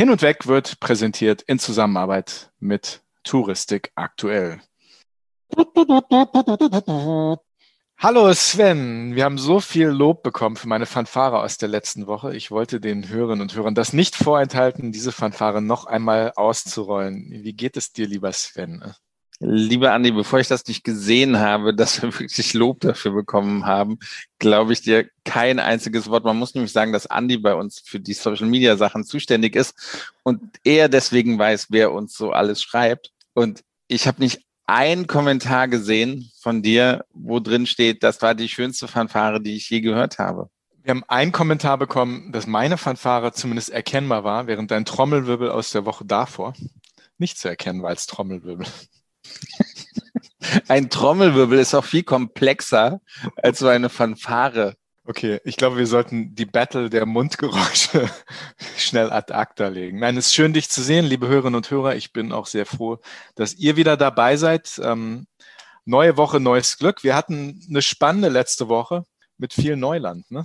Hin und Weg wird präsentiert in Zusammenarbeit mit Touristik aktuell. Hallo Sven, wir haben so viel Lob bekommen für meine Fanfare aus der letzten Woche. Ich wollte den Hörern und Hörern das nicht vorenthalten, diese Fanfare noch einmal auszurollen. Wie geht es dir, lieber Sven? Lieber Andi, bevor ich das nicht gesehen habe, dass wir wirklich Lob dafür bekommen haben, glaube ich dir kein einziges Wort. Man muss nämlich sagen, dass Andi bei uns für die Social Media Sachen zuständig ist und er deswegen weiß, wer uns so alles schreibt. Und ich habe nicht einen Kommentar gesehen von dir, wo drin steht, das war die schönste Fanfare, die ich je gehört habe. Wir haben einen Kommentar bekommen, dass meine Fanfare zumindest erkennbar war, während dein Trommelwirbel aus der Woche davor nicht zu erkennen war als Trommelwirbel. Ein Trommelwirbel ist auch viel komplexer als so eine Fanfare. Okay, ich glaube, wir sollten die Battle der Mundgeräusche schnell ad acta legen. Nein, es ist schön, dich zu sehen, liebe Hörerinnen und Hörer. Ich bin auch sehr froh, dass ihr wieder dabei seid. Ähm, neue Woche, neues Glück. Wir hatten eine spannende letzte Woche mit viel Neuland. Ne?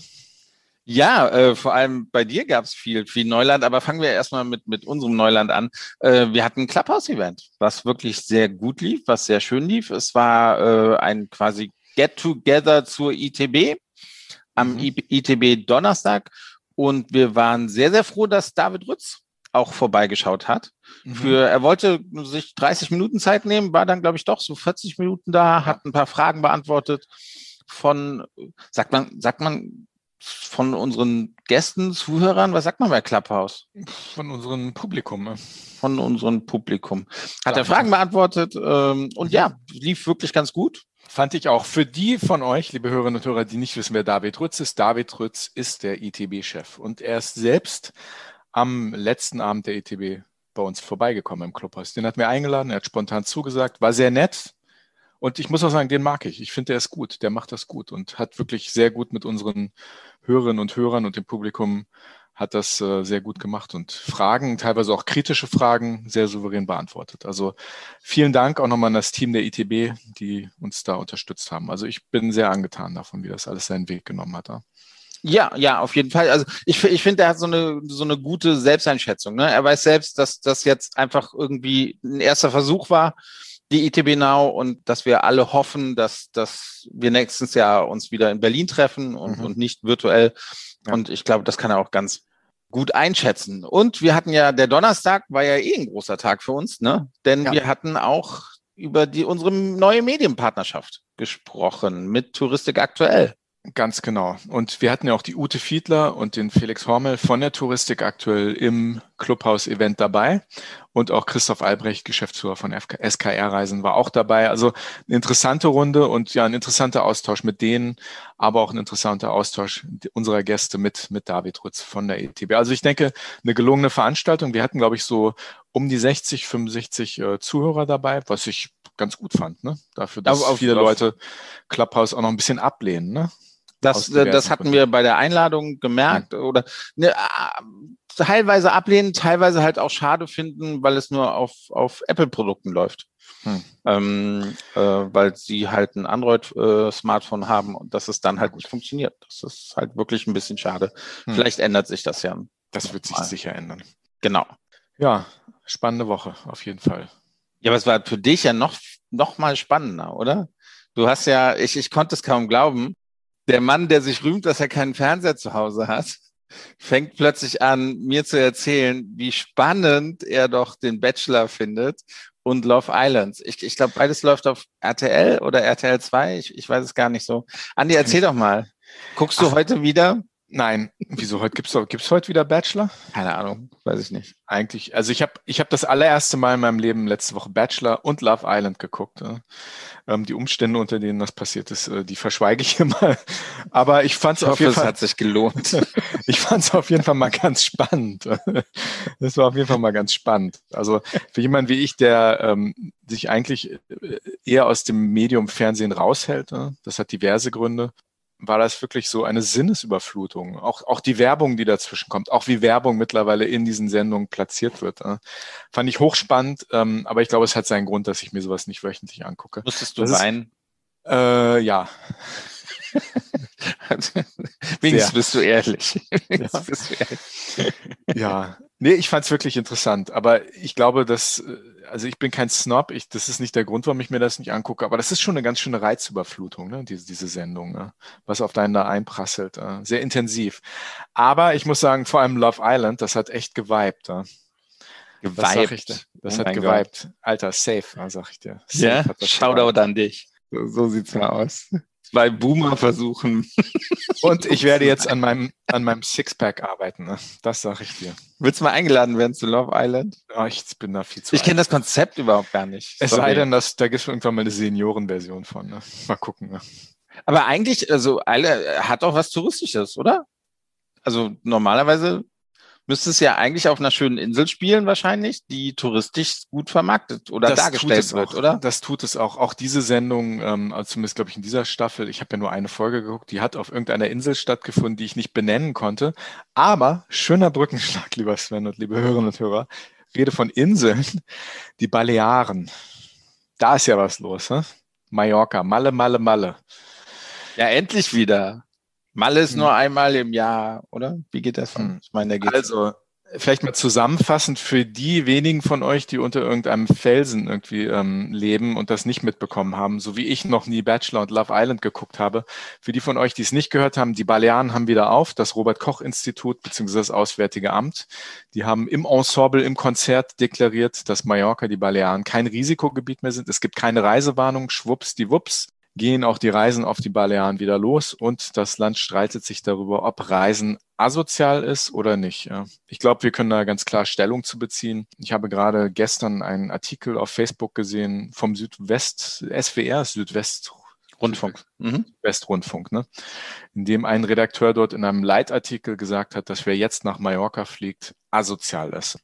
Ja, äh, vor allem bei dir gab es viel, viel Neuland, aber fangen wir erstmal mit, mit unserem Neuland an. Äh, wir hatten ein Clubhouse-Event, was wirklich sehr gut lief, was sehr schön lief. Es war äh, ein quasi Get-Together zur ITB am mhm. ITB Donnerstag und wir waren sehr, sehr froh, dass David Rütz auch vorbeigeschaut hat. Mhm. Für, er wollte sich 30 Minuten Zeit nehmen, war dann, glaube ich, doch so 40 Minuten da, hat ein paar Fragen beantwortet von, sagt man, sagt man, von unseren Gästen, Zuhörern, was sagt man bei Clubhouse? Von unserem Publikum. Ne? Von unserem Publikum. Hat er Fragen beantwortet ähm, und ja, lief wirklich ganz gut. Fand ich auch. Für die von euch, liebe Hörerinnen und Hörer, die nicht wissen, wer David Rütz ist, David Rütz ist der ITB-Chef und er ist selbst am letzten Abend der ITB bei uns vorbeigekommen im Clubhaus. Den hat mir eingeladen, er hat spontan zugesagt, war sehr nett, und ich muss auch sagen, den mag ich. Ich finde, der ist gut. Der macht das gut und hat wirklich sehr gut mit unseren Hörerinnen und Hörern und dem Publikum hat das äh, sehr gut gemacht und Fragen, teilweise auch kritische Fragen, sehr souverän beantwortet. Also vielen Dank auch nochmal an das Team der ITB, die uns da unterstützt haben. Also ich bin sehr angetan davon, wie das alles seinen Weg genommen hat. Ja, ja, auf jeden Fall. Also ich, ich finde, er hat so eine, so eine gute Selbsteinschätzung. Ne? Er weiß selbst, dass das jetzt einfach irgendwie ein erster Versuch war die ITB Now und dass wir alle hoffen, dass, dass wir nächstes Jahr uns wieder in Berlin treffen und, mhm. und nicht virtuell. Ja. Und ich glaube, das kann er auch ganz gut einschätzen. Und wir hatten ja, der Donnerstag war ja eh ein großer Tag für uns, ne? Denn ja. wir hatten auch über die unsere neue Medienpartnerschaft gesprochen mit Touristik aktuell. Ganz genau. Und wir hatten ja auch die Ute Fiedler und den Felix Hormel von der Touristik aktuell im Clubhouse-Event dabei. Und auch Christoph Albrecht, Geschäftsführer von SKR-Reisen, war auch dabei. Also eine interessante Runde und ja, ein interessanter Austausch mit denen, aber auch ein interessanter Austausch unserer Gäste mit, mit David Rutz von der ETB. Also ich denke, eine gelungene Veranstaltung. Wir hatten, glaube ich, so um die 60, 65 äh, Zuhörer dabei, was ich ganz gut fand, ne? Dafür, dass aber viele Leute Clubhouse auch noch ein bisschen ablehnen, ne? Das, äh, das hatten wir bei der Einladung gemerkt hm. oder ne, teilweise ablehnen, teilweise halt auch schade finden, weil es nur auf, auf Apple-Produkten läuft. Hm. Ähm, äh, weil sie halt ein Android-Smartphone äh, haben und dass es dann halt nicht funktioniert. Das ist halt wirklich ein bisschen schade. Hm. Vielleicht ändert sich das ja. Das wird sich mal. sicher ändern. Genau. Ja, spannende Woche, auf jeden Fall. Ja, aber es war für dich ja noch, noch mal spannender, oder? Du hast ja, ich, ich konnte es kaum glauben, der Mann, der sich rühmt, dass er keinen Fernseher zu Hause hat, fängt plötzlich an, mir zu erzählen, wie spannend er doch den Bachelor findet und Love Islands. Ich, ich glaube, beides läuft auf RTL oder RTL 2. Ich, ich weiß es gar nicht so. Andi, erzähl doch mal. Guckst du Ach, heute wieder? Nein, wieso heute gibt's gibt's heute wieder Bachelor? Keine Ahnung, weiß ich nicht. Eigentlich, also ich habe ich habe das allererste Mal in meinem Leben letzte Woche Bachelor und Love Island geguckt. Ja. Ähm, die Umstände, unter denen das passiert ist, äh, die verschweige ich hier mal. Aber ich fand es auf jeden Fall. Es hat sich gelohnt. ich fand es auf jeden Fall mal ganz spannend. das war auf jeden Fall mal ganz spannend. Also für jemanden wie ich, der ähm, sich eigentlich äh, eher aus dem Medium Fernsehen raushält, das hat diverse Gründe war das wirklich so eine Sinnesüberflutung. Auch, auch die Werbung, die dazwischen kommt, auch wie Werbung mittlerweile in diesen Sendungen platziert wird. Äh, fand ich hochspannend, ähm, aber ich glaube, es hat seinen Grund, dass ich mir sowas nicht wöchentlich angucke. Musstest du das weinen? Ist, äh, ja. Wenigstens bist du ehrlich. Ja. Bist du ehrlich. ja, Nee, ich fand es wirklich interessant, aber ich glaube, dass, äh, also ich bin kein Snob, ich, das ist nicht der Grund, warum ich mir das nicht angucke, aber das ist schon eine ganz schöne Reizüberflutung, ne? diese, diese Sendung, ne? was auf deinen da einprasselt. Äh? Sehr intensiv. Aber ich muss sagen, vor allem Love Island, das hat echt geweibt. Äh? Geweibt. Das, das oh hat geweibt. Alter, safe, sag ich dir. Safe ja, Shoutout an dich. So, so sieht's mal aus zwei Boomer versuchen. Und ich werde jetzt an meinem, an meinem Sixpack arbeiten. Ne? Das sage ich dir. Willst du mal eingeladen werden zu Love Island? Oh, ich bin da viel zu Ich kenne das Konzept überhaupt gar nicht. Es Sorry. sei denn, dass, da gibt es irgendwann mal eine Seniorenversion von. Ne? Mal gucken. Ne? Aber eigentlich, also, alle hat auch was Touristisches, oder? Also normalerweise müsste es ja eigentlich auf einer schönen Insel spielen, wahrscheinlich, die touristisch gut vermarktet oder das dargestellt wird, auch. oder? Das tut es auch. Auch diese Sendung, ähm, also zumindest glaube ich in dieser Staffel, ich habe ja nur eine Folge geguckt, die hat auf irgendeiner Insel stattgefunden, die ich nicht benennen konnte. Aber schöner Brückenschlag, lieber Sven und liebe Hörerinnen und Hörer. Rede von Inseln, die Balearen. Da ist ja was los, ne? Mallorca, Malle, Malle, Malle. Ja, endlich wieder. Malle ist hm. nur einmal im Jahr, oder? Wie geht das? Hm. Ich meine, da also, vielleicht mal zusammenfassend für die wenigen von euch, die unter irgendeinem Felsen irgendwie ähm, leben und das nicht mitbekommen haben, so wie ich noch nie Bachelor und Love Island geguckt habe. Für die von euch, die es nicht gehört haben, die Balearen haben wieder auf, das Robert-Koch-Institut bzw. das Auswärtige Amt. Die haben im Ensemble, im Konzert deklariert, dass Mallorca, die Balearen kein Risikogebiet mehr sind. Es gibt keine Reisewarnung, schwupps die Wups gehen auch die Reisen auf die Balearen wieder los und das Land streitet sich darüber, ob Reisen asozial ist oder nicht. Ich glaube, wir können da ganz klar Stellung zu beziehen. Ich habe gerade gestern einen Artikel auf Facebook gesehen vom Südwest, SWR, Südwest Rundfunk. Mhm. Westrundfunk, ne? In dem ein Redakteur dort in einem Leitartikel gesagt hat, dass wer jetzt nach Mallorca fliegt, asozial ist.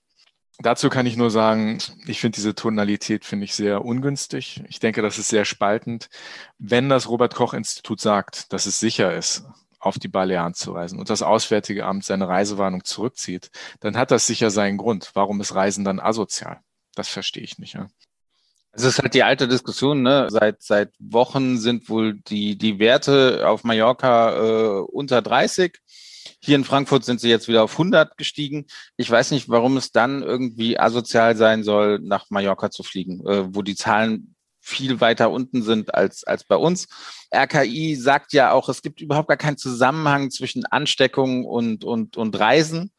Dazu kann ich nur sagen, ich finde diese Tonalität finde ich sehr ungünstig. Ich denke, das ist sehr spaltend. Wenn das Robert Koch Institut sagt, dass es sicher ist, auf die Balearen zu reisen und das Auswärtige Amt seine Reisewarnung zurückzieht, dann hat das sicher seinen Grund. Warum ist Reisen dann asozial? Das verstehe ich nicht. Ja. Es ist halt die alte Diskussion, ne? Seit, seit Wochen sind wohl die, die Werte auf Mallorca äh, unter 30 hier in Frankfurt sind sie jetzt wieder auf 100 gestiegen. Ich weiß nicht, warum es dann irgendwie asozial sein soll, nach Mallorca zu fliegen, äh, wo die Zahlen viel weiter unten sind als, als bei uns. RKI sagt ja auch, es gibt überhaupt gar keinen Zusammenhang zwischen Ansteckung und, und, und Reisen.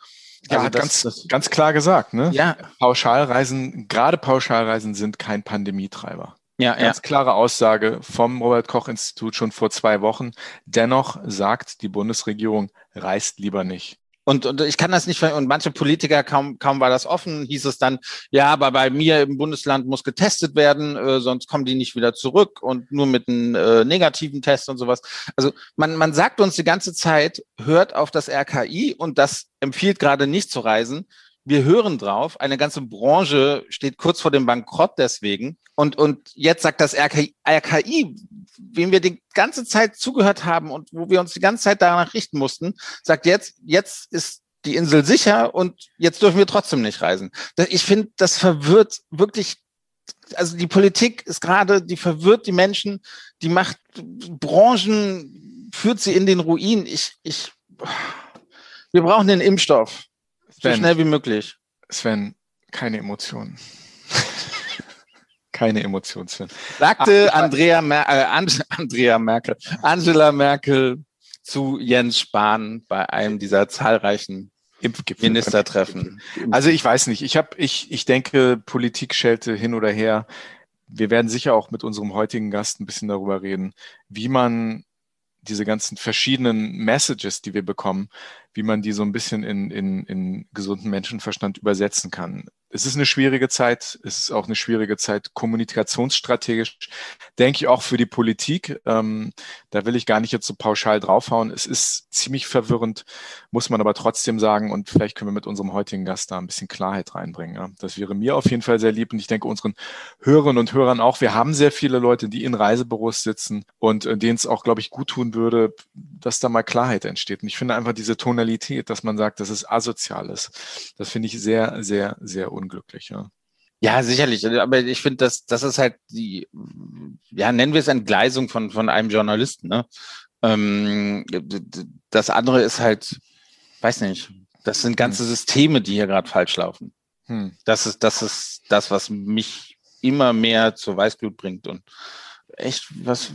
Ja, also hat das, ganz, das, ganz klar gesagt, ne? Ja. Pauschalreisen, gerade Pauschalreisen sind kein Pandemietreiber. Ja, Ganz ja. klare Aussage vom Robert Koch Institut schon vor zwei Wochen. Dennoch sagt die Bundesregierung, reist lieber nicht. Und, und ich kann das nicht, und manche Politiker, kaum, kaum war das offen, hieß es dann, ja, aber bei mir im Bundesland muss getestet werden, äh, sonst kommen die nicht wieder zurück und nur mit einem äh, negativen Test und sowas. Also man, man sagt uns die ganze Zeit, hört auf das RKI und das empfiehlt gerade nicht zu reisen wir hören drauf, eine ganze Branche steht kurz vor dem Bankrott deswegen. Und, und jetzt sagt das RKI, RKI, wem wir die ganze Zeit zugehört haben und wo wir uns die ganze Zeit danach richten mussten, sagt jetzt, jetzt ist die Insel sicher und jetzt dürfen wir trotzdem nicht reisen. Ich finde, das verwirrt wirklich, also die Politik ist gerade, die verwirrt die Menschen, die macht Branchen, führt sie in den Ruin. Ich, ich, wir brauchen den Impfstoff. Sven, so schnell wie möglich. Sven, keine Emotionen. keine Emotionen, Sven. Sagte Ach, Andrea, Mer äh, Andrea Merkel, Angela Merkel zu Jens Spahn bei einem dieser zahlreichen Impfgipfel. Ministertreffen. Also ich weiß nicht. Ich habe, ich, ich denke, Politik schelte hin oder her. Wir werden sicher auch mit unserem heutigen Gast ein bisschen darüber reden, wie man diese ganzen verschiedenen Messages, die wir bekommen, wie man die so ein bisschen in, in, in gesunden Menschenverstand übersetzen kann es ist eine schwierige Zeit. Es ist auch eine schwierige Zeit kommunikationsstrategisch, denke ich auch für die Politik. Ähm, da will ich gar nicht jetzt so pauschal draufhauen. Es ist ziemlich verwirrend, muss man aber trotzdem sagen. Und vielleicht können wir mit unserem heutigen Gast da ein bisschen Klarheit reinbringen. Ja. Das wäre mir auf jeden Fall sehr lieb und ich denke unseren Hörerinnen und Hörern auch. Wir haben sehr viele Leute, die in Reisebüros sitzen und äh, denen es auch, glaube ich, gut tun würde, dass da mal Klarheit entsteht. Und ich finde einfach diese Tonalität, dass man sagt, asozial ist, das finde ich sehr, sehr, sehr unglücklich. Ja. Ja, sicherlich. Aber ich finde, das, das ist halt die, ja, nennen wir es Entgleisung von, von einem Journalisten. Ne? Ähm, das andere ist halt, weiß nicht, Das sind ganze hm. Systeme, die hier gerade falsch laufen. Hm. Das ist, das ist das, was mich immer mehr zur Weißglut bringt und echt was,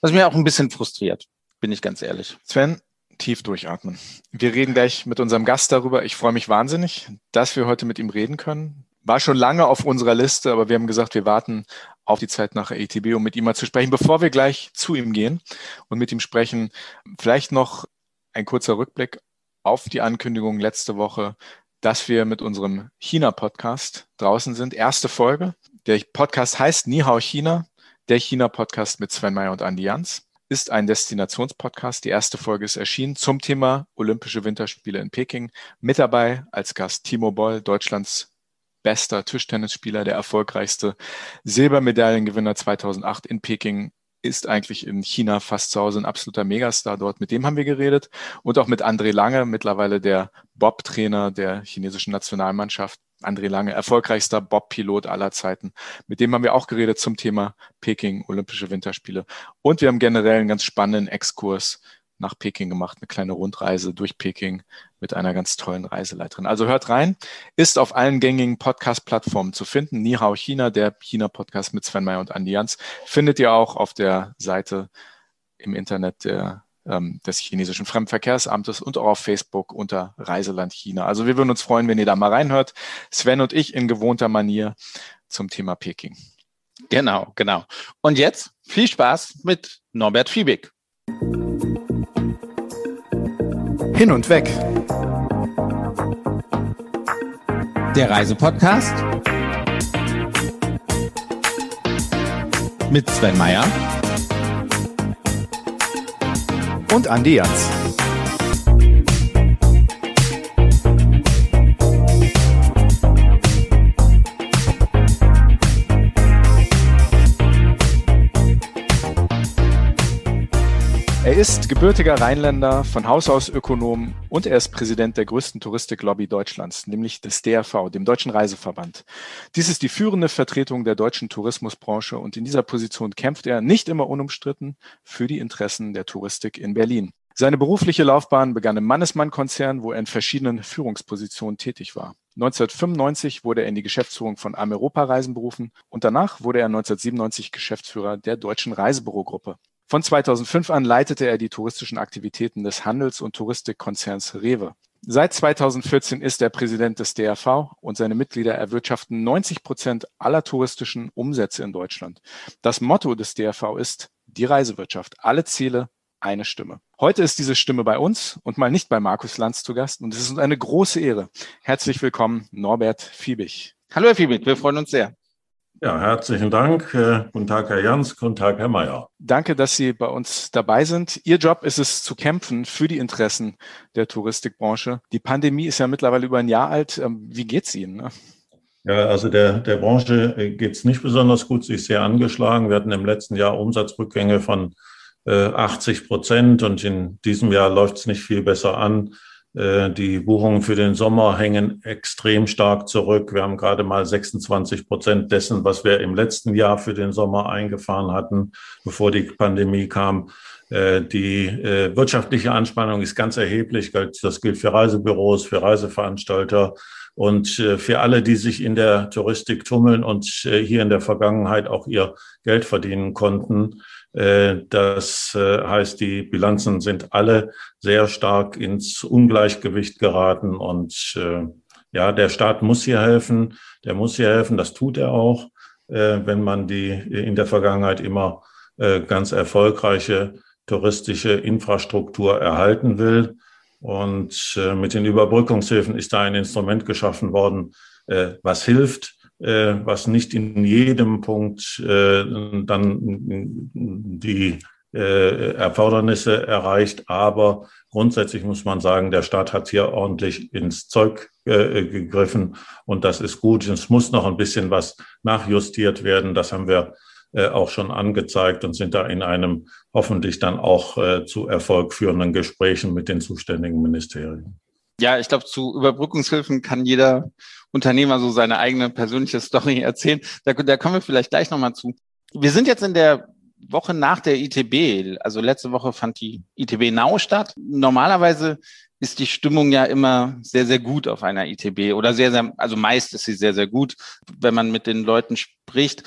was mir auch ein bisschen frustriert, bin ich ganz ehrlich. Sven, tief durchatmen. Wir reden gleich mit unserem Gast darüber. Ich freue mich wahnsinnig, dass wir heute mit ihm reden können. War schon lange auf unserer Liste, aber wir haben gesagt, wir warten auf die Zeit nach ATB, um mit ihm mal zu sprechen. Bevor wir gleich zu ihm gehen und mit ihm sprechen, vielleicht noch ein kurzer Rückblick auf die Ankündigung letzte Woche, dass wir mit unserem China-Podcast draußen sind. Erste Folge. Der Podcast heißt Nihao China, der China-Podcast mit Sven Meyer und Andi Jans ist ein Destinationspodcast. Die erste Folge ist erschienen zum Thema Olympische Winterspiele in Peking. Mit dabei als Gast Timo Boll, Deutschlands bester Tischtennisspieler, der erfolgreichste Silbermedaillengewinner 2008 in Peking ist eigentlich in China fast zu Hause ein absoluter Megastar dort. Mit dem haben wir geredet und auch mit André Lange, mittlerweile der Bob-Trainer der chinesischen Nationalmannschaft. André Lange, erfolgreichster Bob-Pilot aller Zeiten. Mit dem haben wir auch geredet zum Thema Peking, Olympische Winterspiele. Und wir haben generell einen ganz spannenden Exkurs nach Peking gemacht, eine kleine Rundreise durch Peking mit einer ganz tollen Reiseleiterin. Also hört rein, ist auf allen gängigen Podcast-Plattformen zu finden. Nihao China, der China-Podcast mit Sven Meyer und Andi Jans, findet ihr auch auf der Seite im Internet der ähm, des chinesischen Fremdenverkehrsamtes und auch auf Facebook unter Reiseland China. Also wir würden uns freuen, wenn ihr da mal reinhört. Sven und ich in gewohnter Manier zum Thema Peking. Genau, genau. Und jetzt viel Spaß mit Norbert Fiebig. Hin und weg. Der Reisepodcast mit Sven Meyer und Andi Jans. Ist gebürtiger Rheinländer, von Haus aus Ökonom und er ist Präsident der größten Touristiklobby Deutschlands, nämlich des DRV, dem Deutschen Reiseverband. Dies ist die führende Vertretung der deutschen Tourismusbranche und in dieser Position kämpft er nicht immer unumstritten für die Interessen der Touristik in Berlin. Seine berufliche Laufbahn begann im Mannesmann-Konzern, wo er in verschiedenen Führungspositionen tätig war. 1995 wurde er in die Geschäftsführung von Ameropa Reisen berufen und danach wurde er 1997 Geschäftsführer der Deutschen Reisebürogruppe. Von 2005 an leitete er die touristischen Aktivitäten des Handels- und Touristikkonzerns Rewe. Seit 2014 ist er Präsident des DRV und seine Mitglieder erwirtschaften 90 Prozent aller touristischen Umsätze in Deutschland. Das Motto des DRV ist die Reisewirtschaft. Alle Ziele, eine Stimme. Heute ist diese Stimme bei uns und mal nicht bei Markus Lanz zu Gast und es ist uns eine große Ehre. Herzlich willkommen, Norbert Fiebig. Hallo Herr Fiebig, wir freuen uns sehr. Ja, herzlichen Dank. Äh, guten Tag, Herr Jans. Guten Tag, Herr Mayer. Danke, dass Sie bei uns dabei sind. Ihr Job ist es zu kämpfen für die Interessen der Touristikbranche. Die Pandemie ist ja mittlerweile über ein Jahr alt. Ähm, wie geht's Ihnen? Ne? Ja, also der, der Branche äh, geht's nicht besonders gut. Sie ist sehr angeschlagen. Wir hatten im letzten Jahr Umsatzrückgänge von äh, 80 Prozent und in diesem Jahr läuft es nicht viel besser an. Äh, die Buchungen für den Sommer hängen extrem stark zurück. Wir haben gerade mal 26 Prozent dessen, was wir im letzten Jahr für den Sommer eingefahren hatten, bevor die Pandemie kam. Äh, die äh, wirtschaftliche Anspannung ist ganz erheblich. Das gilt für Reisebüros, für Reiseveranstalter und für alle, die sich in der Touristik tummeln und hier in der Vergangenheit auch ihr Geld verdienen konnten. Äh, das äh, heißt, die Bilanzen sind alle sehr stark ins Ungleichgewicht geraten und äh, ja, der Staat muss hier helfen, der muss hier helfen, das tut er auch, wenn man die in der Vergangenheit immer ganz erfolgreiche touristische Infrastruktur erhalten will. Und mit den Überbrückungshilfen ist da ein Instrument geschaffen worden, was hilft, was nicht in jedem Punkt äh, dann die äh, Erfordernisse erreicht. Aber grundsätzlich muss man sagen, der Staat hat hier ordentlich ins Zeug äh, gegriffen und das ist gut. Es muss noch ein bisschen was nachjustiert werden. Das haben wir äh, auch schon angezeigt und sind da in einem hoffentlich dann auch äh, zu Erfolg führenden Gesprächen mit den zuständigen Ministerien. Ja, ich glaube, zu Überbrückungshilfen kann jeder Unternehmer so seine eigene persönliche Story erzählen. Da, da kommen wir vielleicht gleich nochmal zu. Wir sind jetzt in der Woche nach der ITB. Also letzte Woche fand die ITB Now statt. Normalerweise ist die Stimmung ja immer sehr, sehr gut auf einer ITB oder sehr, sehr, also meist ist sie sehr, sehr gut, wenn man mit den Leuten spricht.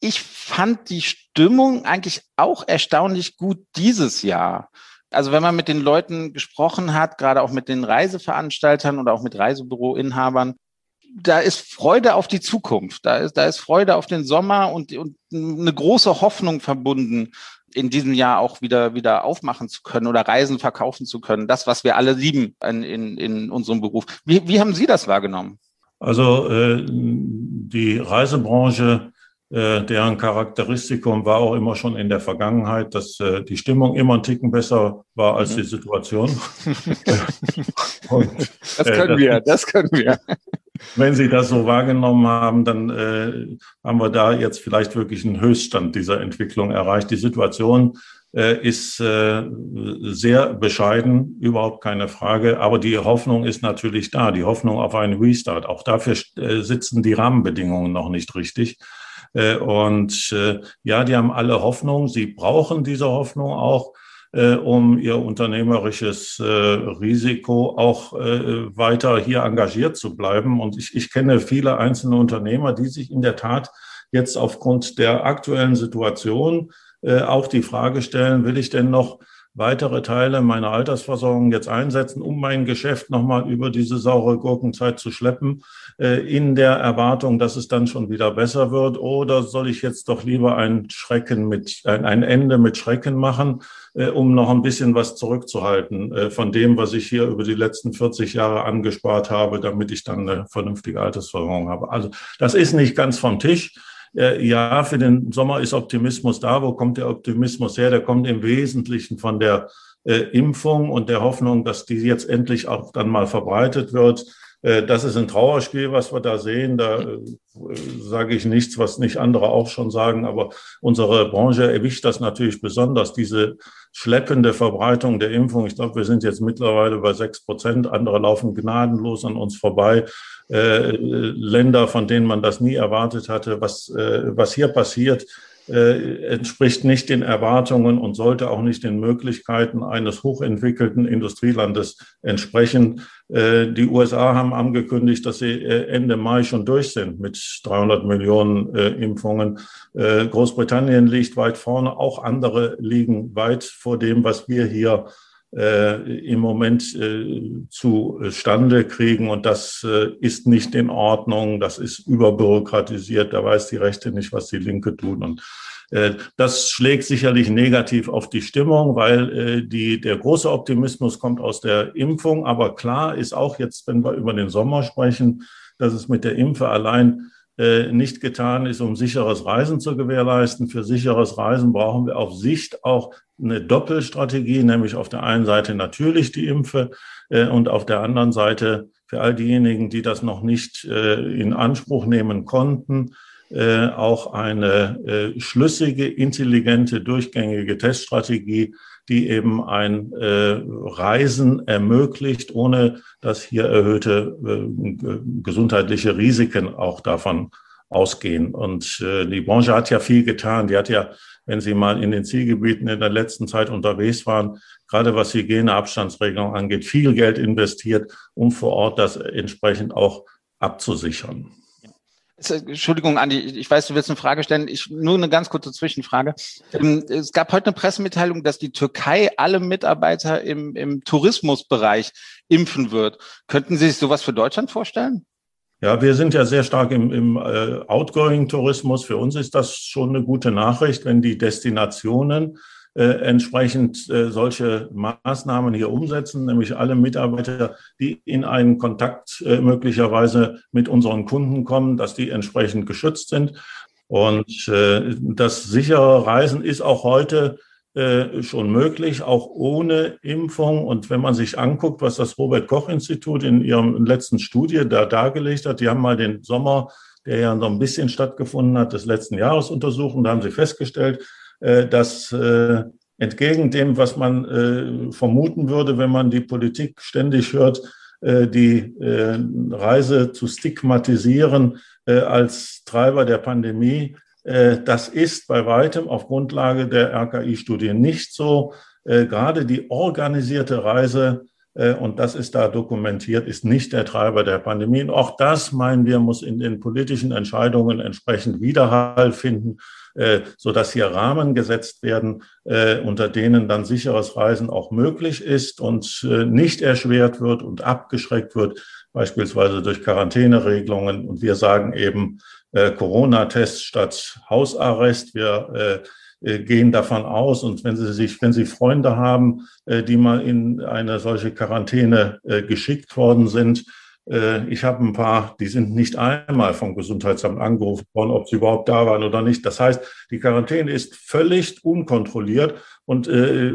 Ich fand die Stimmung eigentlich auch erstaunlich gut dieses Jahr. Also wenn man mit den Leuten gesprochen hat, gerade auch mit den Reiseveranstaltern oder auch mit Reisebüroinhabern, da ist Freude auf die Zukunft, da ist, da ist Freude auf den Sommer und, und eine große Hoffnung verbunden, in diesem Jahr auch wieder, wieder aufmachen zu können oder Reisen verkaufen zu können. Das, was wir alle lieben in, in, in unserem Beruf. Wie, wie haben Sie das wahrgenommen? Also äh, die Reisebranche, deren Charakteristikum war auch immer schon in der Vergangenheit, dass äh, die Stimmung immer ein Ticken besser war als mhm. die Situation. Und, das können äh, wir, das können wir. Wenn Sie das so wahrgenommen haben, dann äh, haben wir da jetzt vielleicht wirklich einen Höchststand dieser Entwicklung erreicht. Die Situation äh, ist äh, sehr bescheiden, überhaupt keine Frage. Aber die Hoffnung ist natürlich da, die Hoffnung auf einen Restart. Auch dafür äh, sitzen die Rahmenbedingungen noch nicht richtig. Äh, und äh, ja, die haben alle Hoffnung. Sie brauchen diese Hoffnung auch äh, um ihr unternehmerisches Risiko auch weiter hier engagiert zu bleiben. Und ich, ich kenne viele einzelne Unternehmer, die sich in der Tat jetzt aufgrund der aktuellen Situation auch die Frage stellen, will ich denn noch weitere Teile meiner Altersversorgung jetzt einsetzen, um mein Geschäft nochmal über diese saure Gurkenzeit zu schleppen, äh, in der Erwartung, dass es dann schon wieder besser wird? Oder soll ich jetzt doch lieber ein Schrecken mit, ein, Ende mit Schrecken machen, äh, um noch ein bisschen was zurückzuhalten äh, von dem, was ich hier über die letzten 40 Jahre angespart habe, damit ich dann eine vernünftige Altersversorgung habe? Also das ist nicht ganz vom Tisch. Äh, ja, für den Sommer ist Optimismus da. Wo kommt der Optimismus her? Der kommt im Wesentlichen von der äh, Impfung und der Hoffnung, dass die jetzt endlich auch dann mal verbreitet wird. Äh, das ist ein Trauerspiel, was wir da sehen. Da äh, sage ich nichts, was nicht andere auch schon sagen. Aber unsere Branche erwischt das natürlich besonders, diese schleppende Verbreitung der Impfung. Ich glaube, wir sind jetzt mittlerweile bei sechs Prozent. Andere laufen gnadenlos an uns vorbei. Äh, Länder, von denen man das nie erwartet hatte, was, äh, was hier passiert, äh, entspricht nicht den Erwartungen und sollte auch nicht den Möglichkeiten eines hochentwickelten Industrielandes entsprechen. Äh, die USA haben angekündigt, dass sie äh, Ende Mai schon durch sind mit 300 Millionen äh, Impfungen. Äh, Großbritannien liegt weit vorne, auch andere liegen weit vor dem, was wir hier im Moment äh, zustande kriegen. Und das äh, ist nicht in Ordnung, das ist überbürokratisiert, da weiß die Rechte nicht, was die Linke tut. Und äh, das schlägt sicherlich negativ auf die Stimmung, weil äh, die, der große Optimismus kommt aus der Impfung. Aber klar ist auch jetzt, wenn wir über den Sommer sprechen, dass es mit der Impfe allein äh, nicht getan ist, um sicheres Reisen zu gewährleisten. Für sicheres Reisen brauchen wir auf Sicht auch eine Doppelstrategie, nämlich auf der einen Seite natürlich die Impfe äh, und auf der anderen Seite für all diejenigen, die das noch nicht äh, in Anspruch nehmen konnten, auch eine schlüssige, intelligente, durchgängige Teststrategie, die eben ein Reisen ermöglicht, ohne dass hier erhöhte gesundheitliche Risiken auch davon ausgehen. Und die Branche hat ja viel getan. Die hat ja wenn Sie mal in den Zielgebieten in der letzten Zeit unterwegs waren, gerade was Hygieneabstandsregelung angeht, viel Geld investiert, um vor Ort das entsprechend auch abzusichern. Entschuldigung, Andi, ich weiß, du willst eine Frage stellen. Ich, nur eine ganz kurze Zwischenfrage. Ähm, es gab heute eine Pressemitteilung, dass die Türkei alle Mitarbeiter im, im Tourismusbereich impfen wird. Könnten Sie sich sowas für Deutschland vorstellen? Ja, wir sind ja sehr stark im, im äh, Outgoing-Tourismus. Für uns ist das schon eine gute Nachricht, wenn die Destinationen äh, entsprechend äh, solche Maßnahmen hier umsetzen, nämlich alle Mitarbeiter, die in einen Kontakt äh, möglicherweise mit unseren Kunden kommen, dass die entsprechend geschützt sind. Und äh, das sichere Reisen ist auch heute äh, schon möglich, auch ohne Impfung. Und wenn man sich anguckt, was das Robert Koch Institut in ihrem letzten Studie da dargelegt hat, die haben mal den Sommer, der ja noch ein bisschen stattgefunden hat, des letzten Jahres untersucht und da haben sie festgestellt, äh, dass äh, entgegen dem, was man vermuten würde, wenn man die Politik ständig hört, die Reise zu stigmatisieren als Treiber der Pandemie, das ist bei weitem auf Grundlage der RKI-Studie nicht so. Äh, gerade die organisierte Reise Äh, und das ist da dokumentiert, ist nicht der Treiber der Pandemie. Und auch das, meinen wir, muss in den politischen Entscheidungen entsprechend Widerhall finden, äh, sodass hier Rahmen gesetzt werden, äh, unter denen dann sicheres Reisen auch möglich ist und nicht erschwert wird und abgeschreckt wird, beispielsweise durch Quarantäneregelungen. Und wir sagen eben Corona-Test statt Hausarrest. Wir äh, gehen davon aus. Und wenn Sie sich, wenn Sie Freunde haben, äh, die mal in eine solche Quarantäne äh, geschickt worden sind, ich habe ein paar, die sind nicht einmal vom Gesundheitsamt angerufen worden, ob sie überhaupt da waren oder nicht. Das heißt, die Quarantäne ist völlig unkontrolliert und äh,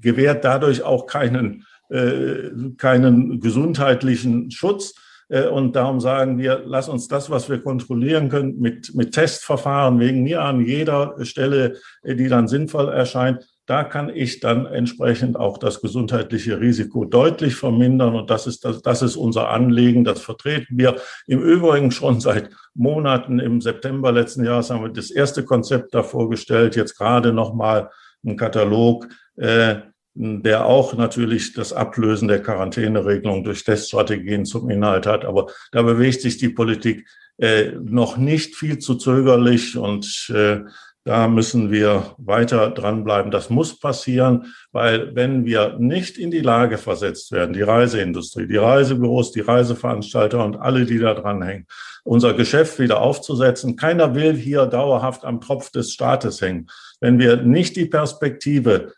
gewährt dadurch auch keinen, äh, keinen gesundheitlichen Schutz. Äh, und darum sagen wir, lass uns das, was wir kontrollieren können, mit, mit Testverfahren wegen mir an jeder Stelle, äh, die dann sinnvoll erscheint, da kann ich dann entsprechend auch das gesundheitliche Risiko deutlich vermindern. Und das ist, das, das ist unser Anliegen. Das vertreten wir im Übrigen schon seit Monaten. Im September letzten Jahres haben wir das erste Konzept da vorgestellt. Jetzt gerade nochmal ein Katalog. Äh, der auch natürlich das Ablösen der Quarantäneregelung durch Teststrategien zum Inhalt hat. Aber da bewegt sich die Politik äh, noch nicht viel zu zögerlich und äh, da müssen wir weiter dranbleiben. Das muss passieren, weil wenn wir nicht in die Lage versetzt werden, die Reiseindustrie, die Reisebüros, die Reiseveranstalter und alle, die da dranhängen, unser Geschäft wieder aufzusetzen. Keiner will hier dauerhaft am Tropf des Staates hängen. Wenn wir nicht die Perspektive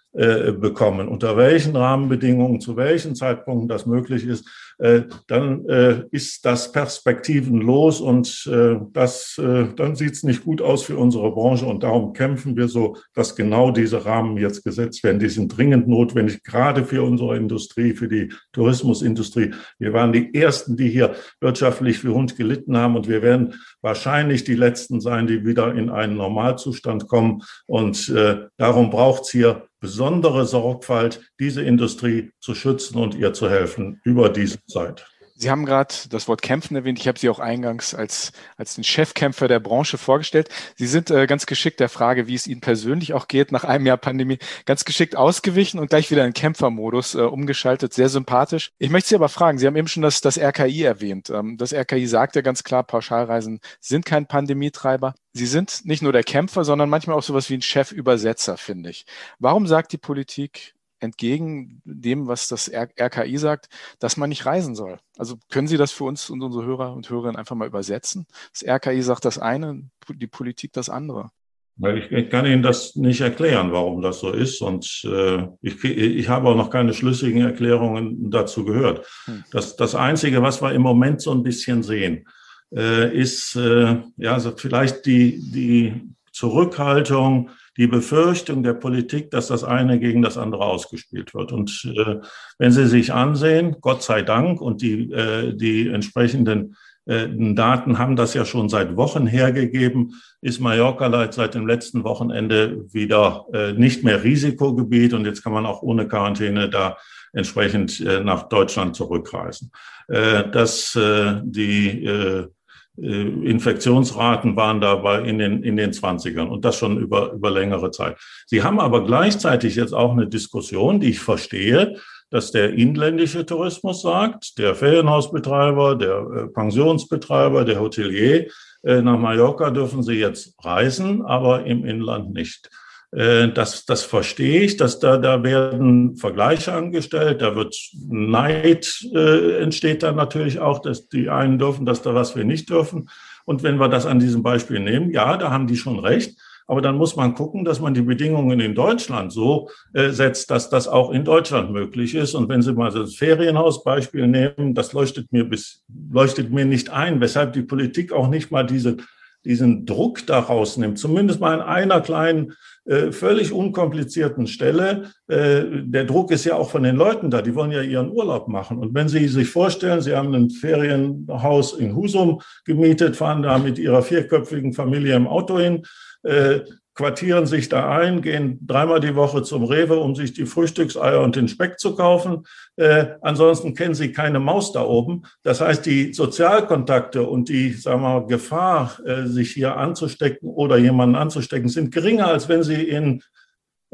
bekommen, unter welchen Rahmenbedingungen, zu welchen Zeitpunkten das möglich ist, äh, dann äh, ist das perspektivenlos und äh, das, äh, dann sieht es nicht gut aus für unsere Branche und darum kämpfen wir so, dass genau diese Rahmen jetzt gesetzt werden. Die sind dringend notwendig, gerade für unsere Industrie, für die Tourismusindustrie. Wir waren die Ersten, die hier wirtschaftlich wie Hund gelitten haben und wir werden wahrscheinlich die Letzten sein, die wieder in einen Normalzustand kommen und äh, darum braucht es hier besondere Sorgfalt, diese Industrie zu schützen und ihr zu helfen über diese Zeit. Sie haben gerade das Wort Kämpfen erwähnt. Ich habe Sie auch eingangs als, als den Chefkämpfer der Branche vorgestellt. Sie sind äh, ganz geschickt der Frage, wie es Ihnen persönlich auch geht nach einem Jahr Pandemie, ganz geschickt ausgewichen und gleich wieder in Kämpfermodus äh, umgeschaltet. Sehr sympathisch. Ich möchte Sie aber fragen, Sie haben eben schon das, das RKI erwähnt. Ähm, das RKI sagt ja ganz klar, Pauschalreisen sind kein Pandemietreiber. Sie sind nicht nur der Kämpfer, sondern manchmal auch sowas wie ein Chefübersetzer, finde ich. Warum sagt die Politik, entgegen dem, was das RKI sagt, dass man nicht reisen soll. Also können Sie das für uns und unsere Hörer und Hörerinnen einfach mal übersetzen? Das RKI sagt das eine, die Politik das andere. Ich kann Ihnen das nicht erklären, warum das so ist. Und äh, ich, ich habe auch noch keine schlüssigen Erklärungen dazu gehört. Hm. Das, das Einzige, was wir im Moment so ein bisschen sehen, äh, ist äh, ja also vielleicht die, die Zurückhaltung die Befürchtung der Politik, dass das eine gegen das andere ausgespielt wird. Und äh, wenn Sie sich ansehen, Gott sei Dank, und die, äh, die entsprechenden äh, Daten haben das ja schon seit Wochen hergegeben, ist Mallorca seit dem letzten Wochenende wieder äh, nicht mehr Risikogebiet und jetzt kann man auch ohne Quarantäne da entsprechend äh, nach Deutschland zurückreisen. Äh, dass äh, die äh, Infektionsraten waren dabei in den, in den 20ern und das schon über, über längere Zeit. Sie haben aber gleichzeitig jetzt auch eine Diskussion, die ich verstehe, dass der inländische Tourismus sagt, der Ferienhausbetreiber, der äh, Pensionsbetreiber, der Hotelier, äh, nach Mallorca dürfen sie jetzt reisen, aber im Inland nicht. Äh, das, das verstehe ich, dass da, da werden Vergleiche angestellt, da wird Neid äh, entsteht dann natürlich auch, dass die einen dürfen, dass da was wir nicht dürfen. Und wenn wir das an diesem Beispiel nehmen, ja, da haben die schon recht. Aber dann muss man gucken, dass man die Bedingungen in Deutschland so äh, setzt, dass das auch in Deutschland möglich ist. Und wenn Sie mal das Ferienhausbeispiel nehmen, das leuchtet mir bis, leuchtet mir nicht ein, weshalb die Politik auch nicht mal diese, diesen Druck daraus nimmt, zumindest mal in einer kleinen äh, völlig unkomplizierten Stelle. Äh, der Druck ist ja auch von den Leuten da, die wollen ja ihren Urlaub machen. Und wenn Sie sich vorstellen, Sie haben ein Ferienhaus in Husum gemietet, fahren da mit Ihrer vierköpfigen Familie im Auto hin, äh, quartieren sich da ein, gehen dreimal die Woche zum Rewe, um sich die Frühstückseier und den Speck zu kaufen. Äh, ansonsten kennen sie keine Maus da oben. Das heißt, die Sozialkontakte und die sagen wir, Gefahr, äh, sich hier anzustecken oder jemanden anzustecken, sind geringer, als wenn sie in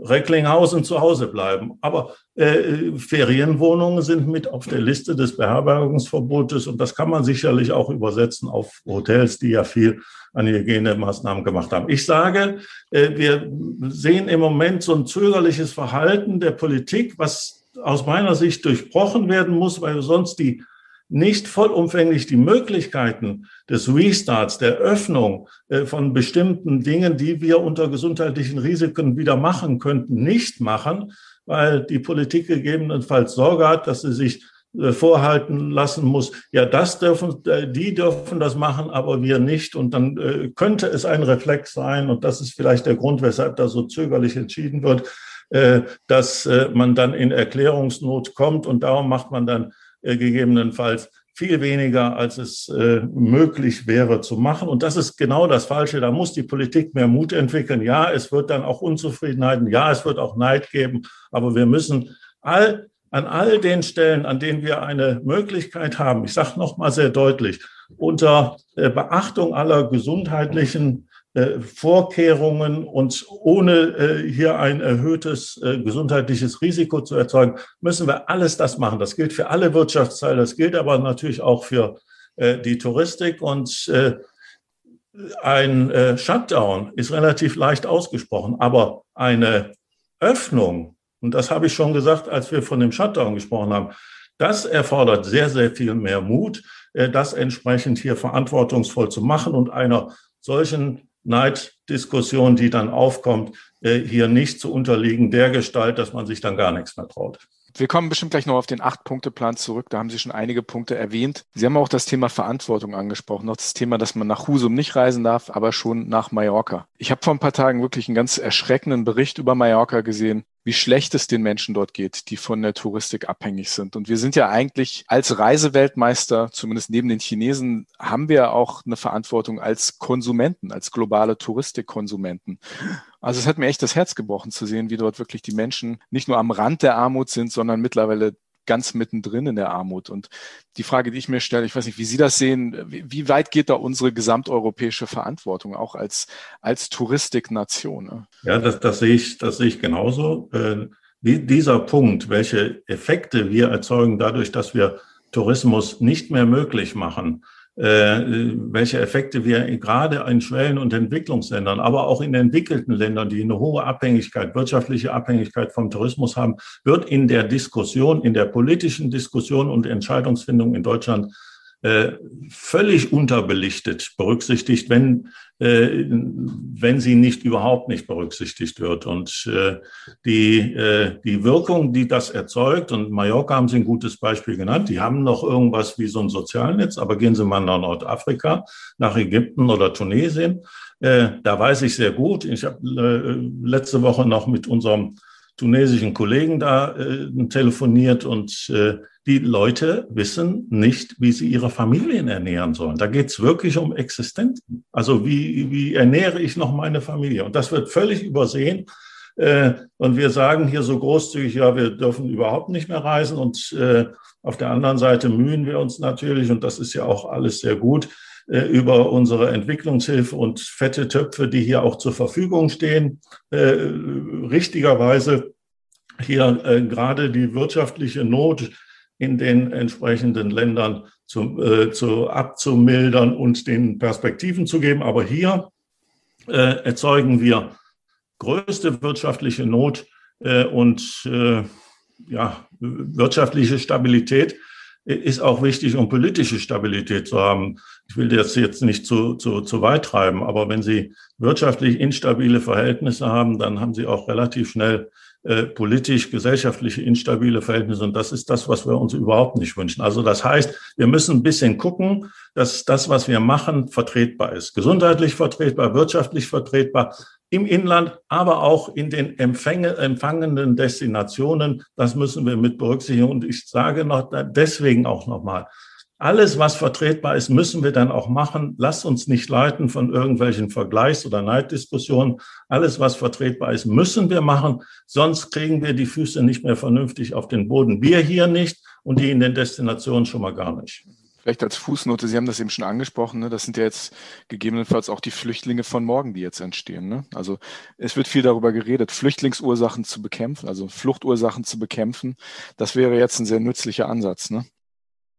Recklinghausen zu Hause bleiben. Aber Äh, Ferienwohnungen sind mit auf der Liste des Beherbergungsverbotes und das kann man sicherlich auch übersetzen auf Hotels, die ja viel an Hygienemaßnahmen gemacht haben. Ich sage, äh, wir sehen im Moment so ein zögerliches Verhalten der Politik, was aus meiner Sicht durchbrochen werden muss, weil sonst die nicht vollumfänglich die Möglichkeiten des Restarts, der Öffnung äh, von bestimmten Dingen, die wir unter gesundheitlichen Risiken wieder machen könnten, nicht machen, weil die Politik gegebenenfalls Sorge hat, dass sie sich äh, vorhalten lassen muss, ja, das dürfen, äh, die dürfen das machen, aber wir nicht. Und dann könnte es ein Reflex sein, und das ist vielleicht der Grund, weshalb da so zögerlich entschieden wird, dass man dann in Erklärungsnot kommt und darum macht man dann äh, gegebenenfalls viel weniger, als es äh, möglich wäre zu machen. Und das ist genau das Falsche. Da muss die Politik mehr Mut entwickeln. Ja, es wird dann auch Unzufriedenheiten. Ja, es wird auch Neid geben. Aber wir müssen all, an all den Stellen, an denen wir eine Möglichkeit haben, ich sage noch mal sehr deutlich, unter äh, Beachtung aller gesundheitlichen Vorkehrungen und ohne äh, hier ein erhöhtes äh, gesundheitliches Risiko zu erzeugen, müssen wir alles das machen. Das gilt für alle Wirtschaftsteile, das gilt aber natürlich auch für die Touristik und ein Shutdown ist relativ leicht ausgesprochen, aber eine Öffnung, und das habe ich schon gesagt, als wir von dem Shutdown gesprochen haben, das erfordert sehr, sehr viel mehr Mut, das entsprechend hier verantwortungsvoll zu machen und einer solchen Neiddiskussion, die dann aufkommt, äh, hier nicht zu unterliegen, der Gestalt, dass man sich dann gar nichts mehr traut. Wir kommen bestimmt gleich noch auf den Acht-Punkte-Plan zurück. Da haben Sie schon einige Punkte erwähnt. Sie haben auch das Thema Verantwortung angesprochen. Noch das Thema, dass man nach Husum nicht reisen darf, aber schon nach Mallorca. Ich habe vor ein paar Tagen wirklich einen ganz erschreckenden Bericht über Mallorca gesehen wie schlecht es den Menschen dort geht, die von der Touristik abhängig sind. Und wir sind ja eigentlich als Reiseweltmeister, zumindest neben den Chinesen, haben wir auch eine Verantwortung als Konsumenten, als globale Touristikkonsumenten. Also es hat mir echt das Herz gebrochen zu sehen, wie dort wirklich die Menschen nicht nur am Rand der Armut sind, sondern mittlerweile ganz mittendrin in der Armut. Und die Frage, die ich mir stelle, ich weiß nicht, wie Sie das sehen, wie, weit geht da unsere gesamteuropäische Verantwortung auch als, als Touristiknation? Ne? Ja, das, das, sehe ich, das sehe ich genauso. Äh, dieser Punkt, welche Effekte wir erzeugen dadurch, dass wir Tourismus nicht mehr möglich machen, welche Effekte wir gerade in Schwellen- und Entwicklungsländern, aber auch in entwickelten Ländern, die eine hohe Abhängigkeit, wirtschaftliche Abhängigkeit vom Tourismus haben, wird in der Diskussion, in der politischen Diskussion und Entscheidungsfindung in Deutschland äh, völlig unterbelichtet berücksichtigt, wenn, äh, wenn sie nicht überhaupt nicht berücksichtigt wird. Und äh, die, äh, die Wirkung, die das erzeugt, und Mallorca haben Sie ein gutes Beispiel genannt, die haben noch irgendwas wie so ein Sozialnetz, aber gehen Sie mal nach Nordafrika, nach Ägypten oder Tunesien, äh, da weiß ich sehr gut, ich habe äh, letzte Woche noch mit unserem tunesischen Kollegen da äh, telefoniert und äh, die Leute wissen nicht, wie sie ihre Familien ernähren sollen. Da geht es wirklich um Existenzen. Also wie, wie ernähre ich noch meine Familie? Und das wird völlig übersehen. Äh, und wir sagen hier so großzügig, ja, wir dürfen überhaupt nicht mehr reisen. Und äh, auf der anderen Seite mühen wir uns natürlich, und das ist ja auch alles sehr gut, äh, über unsere Entwicklungshilfe und fette Töpfe, die hier auch zur Verfügung stehen. Richtigerweise hier gerade die wirtschaftliche Not in den entsprechenden Ländern zu, äh, zu abzumildern und den Perspektiven zu geben. Aber hier äh, erzeugen wir größte wirtschaftliche Not äh, und äh, ja, wirtschaftliche Stabilität ist auch wichtig, um politische Stabilität zu haben. Ich will das jetzt nicht zu, zu, zu weit treiben, aber wenn Sie wirtschaftlich instabile Verhältnisse haben, dann haben Sie auch relativ schnell äh, politisch, gesellschaftliche instabile Verhältnisse. Und das ist das, was wir uns überhaupt nicht wünschen. Also das heißt, wir müssen ein bisschen gucken, dass das, was wir machen, vertretbar ist. Gesundheitlich vertretbar, wirtschaftlich vertretbar, im Inland, aber auch in den Empfänge, empfangenden Destinationen. Das müssen wir mit berücksichtigen. Und ich sage noch deswegen auch nochmal, alles, was vertretbar ist, müssen wir dann auch machen. Lasst uns nicht leiten von irgendwelchen Vergleichs- oder Neiddiskussionen. Alles, was vertretbar ist, müssen wir machen. Sonst kriegen wir die Füße nicht mehr vernünftig auf den Boden. Wir hier nicht und die in den Destinationen schon mal gar nicht. Vielleicht als Fußnote, Sie haben das eben schon angesprochen, ne? das sind ja jetzt gegebenenfalls auch die Flüchtlinge von morgen, die jetzt entstehen. Ne? Also es wird viel darüber geredet, Flüchtlingsursachen zu bekämpfen, also Fluchtursachen zu bekämpfen. Das wäre jetzt ein sehr nützlicher Ansatz. Ne?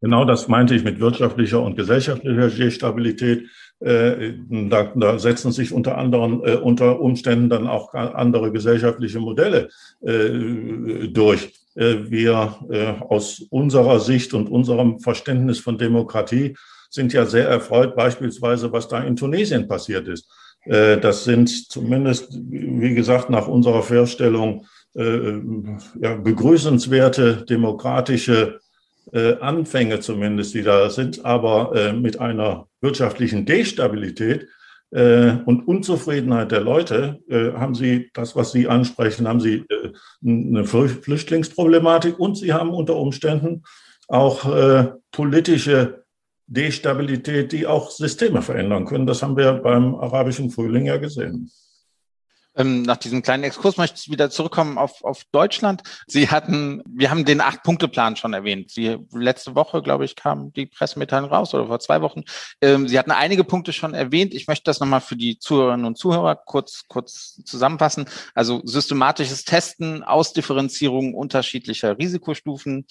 Genau das meinte ich mit wirtschaftlicher und gesellschaftlicher Stabilität. Äh, da, da, setzen sich unter anderem äh, unter Umständen dann auch andere gesellschaftliche Modelle äh, durch. Äh, wir äh, aus unserer Sicht und unserem Verständnis von Demokratie sind ja sehr erfreut, beispielsweise, was da in Tunesien passiert ist. Äh, das sind zumindest, wie gesagt, nach unserer Vorstellung ja, begrüßenswerte demokratische äh, Anfänge zumindest, die da sind, aber äh, mit einer wirtschaftlichen Destabilität äh, und Unzufriedenheit der Leute äh, haben Sie das, was Sie ansprechen, haben Sie äh, eine Flüchtlingsproblematik und Sie haben unter Umständen auch äh, politische Destabilität, die auch Systeme verändern können. Das haben wir beim arabischen Frühling ja gesehen. Ähm, nach diesem kleinen Exkurs möchte ich wieder zurückkommen auf, auf Deutschland. Sie hatten, wir haben den Acht-Punkte-Plan schon erwähnt. Sie, letzte Woche, glaube ich, kam die Pressemitteilung raus oder vor zwei Wochen. Ähm, Sie hatten einige Punkte schon erwähnt. Ich möchte das nochmal für die Zuhörerinnen und Zuhörer kurz, kurz zusammenfassen. Also systematisches Testen, Ausdifferenzierung unterschiedlicher Risikostufen,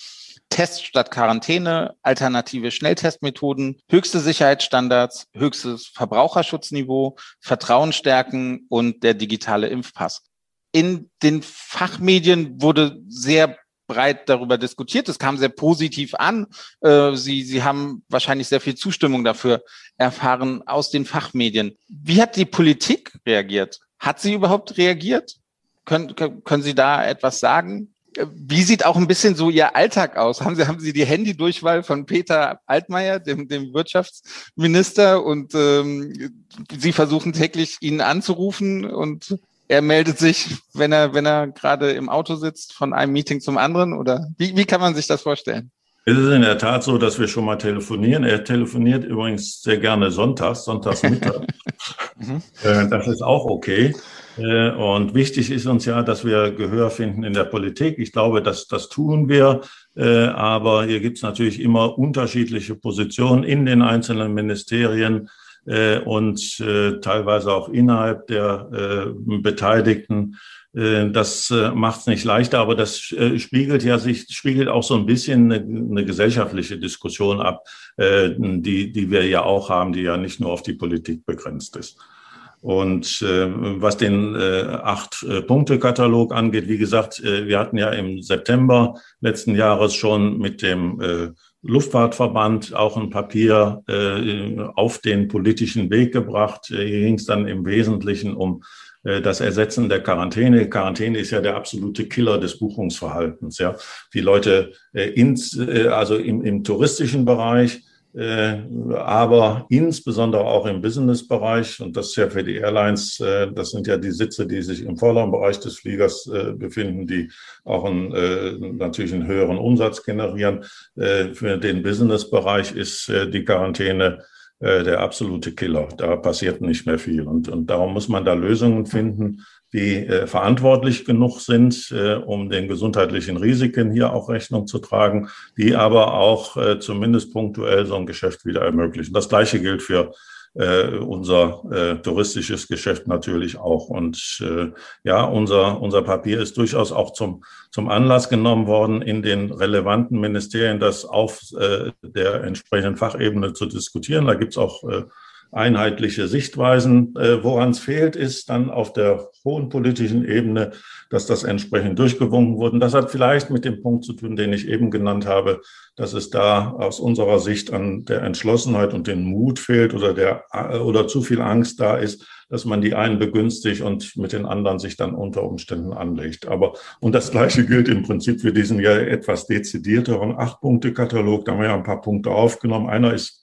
Test statt Quarantäne, alternative Schnelltestmethoden, höchste Sicherheitsstandards, höchstes Verbraucherschutzniveau, Vertrauen stärken und der digitale Impfpass. In den Fachmedien wurde sehr breit darüber diskutiert. Es kam sehr positiv an. Äh, Sie, Sie haben wahrscheinlich sehr viel Zustimmung dafür erfahren aus den Fachmedien. Wie hat die Politik reagiert? Hat sie überhaupt reagiert? Können, können Sie da etwas sagen? Wie sieht auch ein bisschen so Ihr Alltag aus? Haben Sie, haben Sie die Handydurchwahl von Peter Altmaier, dem, dem Wirtschaftsminister, und ähm, Sie versuchen täglich ihn anzurufen und er meldet sich, wenn er, wenn er gerade im Auto sitzt, von einem Meeting zum anderen? Oder wie, wie kann man sich das vorstellen? Es ist in der Tat so, dass wir schon mal telefonieren. Er telefoniert übrigens sehr gerne sonntags, sonntagsmittag. Mhm. Äh, das ist auch okay. Äh, und wichtig ist uns ja, dass wir Gehör finden in der Politik. Ich glaube, dass das tun wir. Äh, aber hier gibt es natürlich immer unterschiedliche Positionen in den einzelnen Ministerien und teilweise auch innerhalb der Beteiligten. Das macht es nicht leichter, aber das spiegelt ja sich, spiegelt auch so ein bisschen eine, eine gesellschaftliche Diskussion ab, die, die wir ja auch haben, die ja nicht nur auf die Politik begrenzt ist. Und äh, was den äh, Acht-Punkte-Katalog angeht, wie gesagt, äh, wir hatten ja im September letzten Jahres schon mit dem äh, Luftfahrtverband auch ein Papier äh, auf den politischen Weg gebracht. Äh, hier ging es dann im Wesentlichen um äh, das Ersetzen der Quarantäne. Quarantäne ist ja der absolute Killer des Buchungsverhaltens. Ja, die Leute äh, ins, äh, also im, im touristischen Bereich äh, aber insbesondere auch im Business-Bereich, und das ist ja für die Airlines, äh, das sind ja die Sitze, die sich im vorderen Bereich des Fliegers äh, befinden, die auch einen, natürlich einen höheren Umsatz generieren. Für den Business-Bereich ist die Quarantäne der absolute Killer. Da passiert nicht mehr viel. Und, und darum muss man da Lösungen finden, die äh, verantwortlich genug sind, äh, um den gesundheitlichen Risiken hier auch Rechnung zu tragen, die aber auch äh, zumindest punktuell so ein Geschäft wieder ermöglichen. Das Gleiche gilt für äh, unser äh, touristisches Geschäft natürlich auch. Und äh, ja, unser, unser Papier ist durchaus auch zum, zum Anlass genommen worden, in den relevanten Ministerien das auf äh, der entsprechenden Fachebene zu diskutieren. Da gibt's auch äh, einheitliche Sichtweisen. Äh, Woran es fehlt, ist dann auf der hohen politischen Ebene, dass das entsprechend durchgewunken wurde. Das hat vielleicht mit dem Punkt zu tun, den ich eben genannt habe, dass es da aus unserer Sicht an der Entschlossenheit und den Mut fehlt oder der oder zu viel Angst da ist, dass man die einen begünstigt und mit den anderen sich dann unter Umständen anlegt. Aber und das Gleiche gilt im Prinzip für diesen ja etwas dezidierteren Acht-Punkte-Katalog. Da haben wir ja ein paar Punkte aufgenommen. Einer ist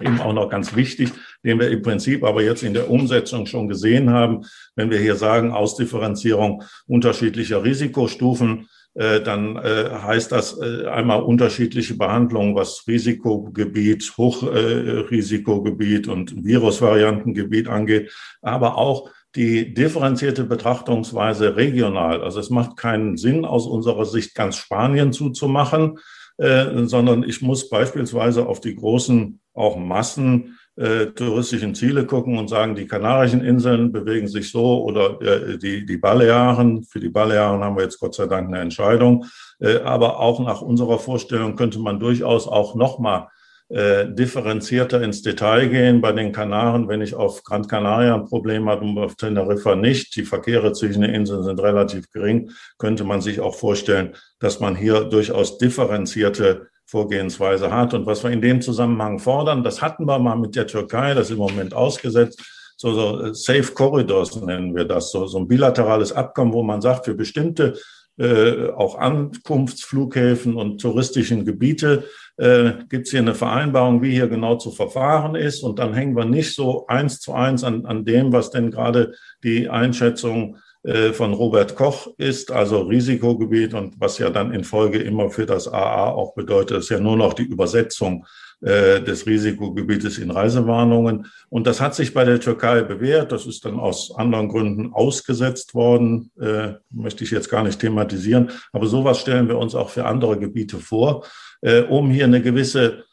eben auch noch ganz wichtig, den wir im Prinzip aber jetzt in der Umsetzung schon gesehen haben. Wenn wir hier sagen, Ausdifferenzierung unterschiedlicher Risikostufen, äh, dann äh, heißt das äh, einmal unterschiedliche Behandlungen, was Risikogebiet, Hochrisikogebiet und Virusvariantengebiet angeht, aber auch die differenzierte Betrachtungsweise regional. Also es macht keinen Sinn, aus unserer Sicht ganz Spanien zuzumachen, sondern ich muss beispielsweise auf die großen auch Massen äh, touristischen Ziele gucken und sagen, die Kanarischen Inseln bewegen sich so oder äh, die, die Balearen. Für die Balearen haben wir jetzt Gott sei Dank eine Entscheidung. Äh, aber auch nach unserer Vorstellung könnte man durchaus auch nochmal äh, differenzierter ins Detail gehen. Bei den Kanaren, wenn ich auf Gran Canaria ein Problem habe und auf Teneriffa nicht, die Verkehre zwischen den Inseln sind relativ gering, könnte man sich auch vorstellen, dass man hier durchaus differenzierte Vorgehensweise hat. Und was wir in dem Zusammenhang fordern, das hatten wir mal mit der Türkei, das ist im Moment ausgesetzt, so, so äh, Safe Corridors nennen wir das, so, so ein bilaterales Abkommen, wo man sagt, für bestimmte äh, auch Ankunftsflughäfen und touristischen Gebiete äh, gibt es hier eine Vereinbarung, wie hier genau zu verfahren ist. Und dann hängen wir nicht so eins zu eins an, an dem, was denn gerade die Einschätzung von Robert Koch ist, also Risikogebiet und was ja dann in Folge immer für das AA auch bedeutet, ist ja nur noch die Übersetzung äh, des Risikogebietes in Reisewarnungen. Und das hat sich bei der Türkei bewährt. Das ist dann aus anderen Gründen ausgesetzt worden. Äh, möchte ich jetzt gar nicht thematisieren. Aber sowas stellen wir uns auch für andere Gebiete vor, äh, um hier eine gewisse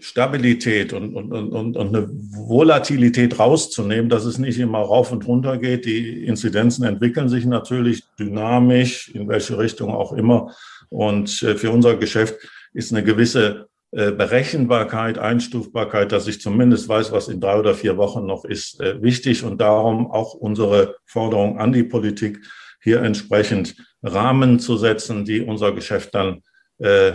Stabilität und, und, und, und eine Volatilität rauszunehmen, dass es nicht immer rauf und runter geht. Die Inzidenzen entwickeln sich natürlich dynamisch, in welche Richtung auch immer. Und äh, für unser Geschäft ist eine gewisse äh, Berechenbarkeit, Einstufbarkeit, dass ich zumindest weiß, was in drei oder vier Wochen noch ist, äh, wichtig. Und darum auch unsere Forderung an die Politik, hier entsprechend Rahmen zu setzen, die unser Geschäft dann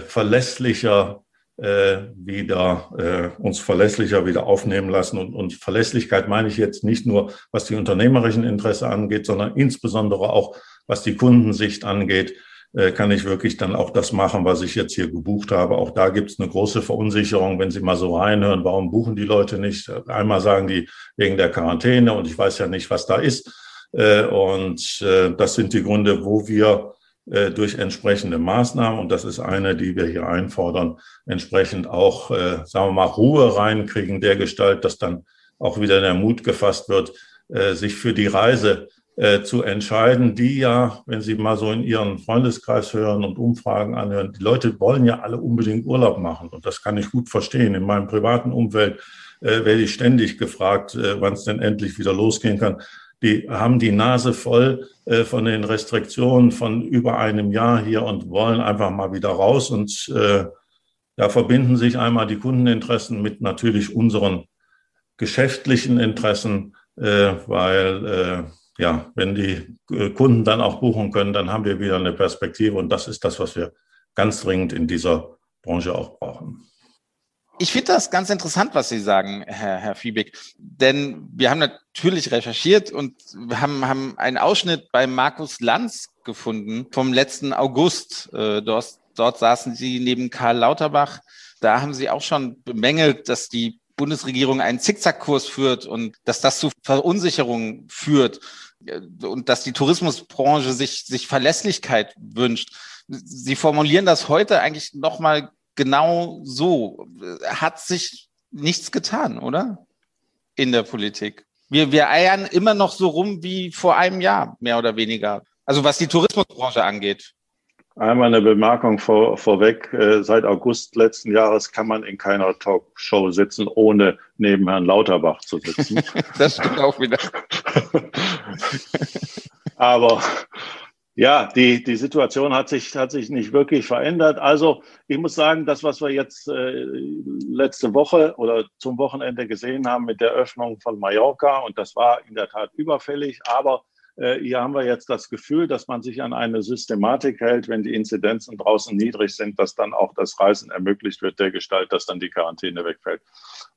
verlässlicher wieder äh, uns verlässlicher wieder aufnehmen lassen. Und, und Verlässlichkeit meine ich jetzt nicht nur, was die unternehmerischen Interesse angeht, sondern insbesondere auch, was die Kundensicht angeht, äh, kann ich wirklich dann auch das machen, was ich jetzt hier gebucht habe. Auch da gibt es eine große Verunsicherung, wenn Sie mal so reinhören, warum buchen die Leute nicht? Einmal sagen die wegen der Quarantäne und ich weiß ja nicht, was da ist. Äh, und äh, das sind die Gründe, wo wir äh, durch entsprechende Maßnahmen, und das ist eine, die wir hier einfordern, entsprechend auch, äh, sagen wir mal, Ruhe reinkriegen, der Gestalt, dass dann auch wieder der Mut gefasst wird, äh, sich für die Reise äh, zu entscheiden, die ja, wenn Sie mal so in Ihren Freundeskreis hören und Umfragen anhören, die Leute wollen ja alle unbedingt Urlaub machen. Und das kann ich gut verstehen. In meinem privaten Umfeld äh, werde ich ständig gefragt, äh, wann es denn endlich wieder losgehen kann die haben die Nase voll äh, von den Restriktionen von über einem Jahr hier und wollen einfach mal wieder raus. Und äh, da verbinden sich einmal die Kundeninteressen mit natürlich unseren geschäftlichen Interessen, äh, weil äh, ja, wenn die äh, Kunden dann auch buchen können, dann haben wir wieder eine Perspektive und das ist das, was wir ganz dringend in dieser Branche auch brauchen. Ich finde das ganz interessant, was Sie sagen, Herr, Herr Fiebig. Denn wir haben natürlich recherchiert und haben, haben einen Ausschnitt bei Markus Lanz gefunden vom letzten August. Äh, dort, dort saßen Sie neben Karl Lauterbach. Da haben Sie auch schon bemängelt, dass die Bundesregierung einen Zickzackkurs führt und dass das zu Verunsicherung führt äh, und dass die Tourismusbranche sich, sich Verlässlichkeit wünscht. Sie formulieren das heute eigentlich nochmal genau so. Hat sich nichts getan, oder? In der Politik. Wir, wir eiern immer noch so rum wie vor einem Jahr, mehr oder weniger. Also was die Tourismusbranche angeht. Einmal eine Bemerkung vor, vorweg. Äh, seit August letzten Jahres kann man in keiner Talkshow sitzen, ohne neben Herrn Lauterbach zu sitzen. das stimmt auch wieder. Aber ja, die, die Situation hat sich, hat sich nicht wirklich verändert. Also ich muss sagen, das, was wir jetzt äh, letzte Woche oder zum Wochenende gesehen haben mit der Öffnung von Mallorca, und das war in der Tat überfällig, aber äh, hier haben wir jetzt das Gefühl, dass man sich an eine Systematik hält, wenn die Inzidenzen draußen niedrig sind, dass dann auch das Reisen ermöglicht wird, der Gestalt, dass dann die Quarantäne wegfällt.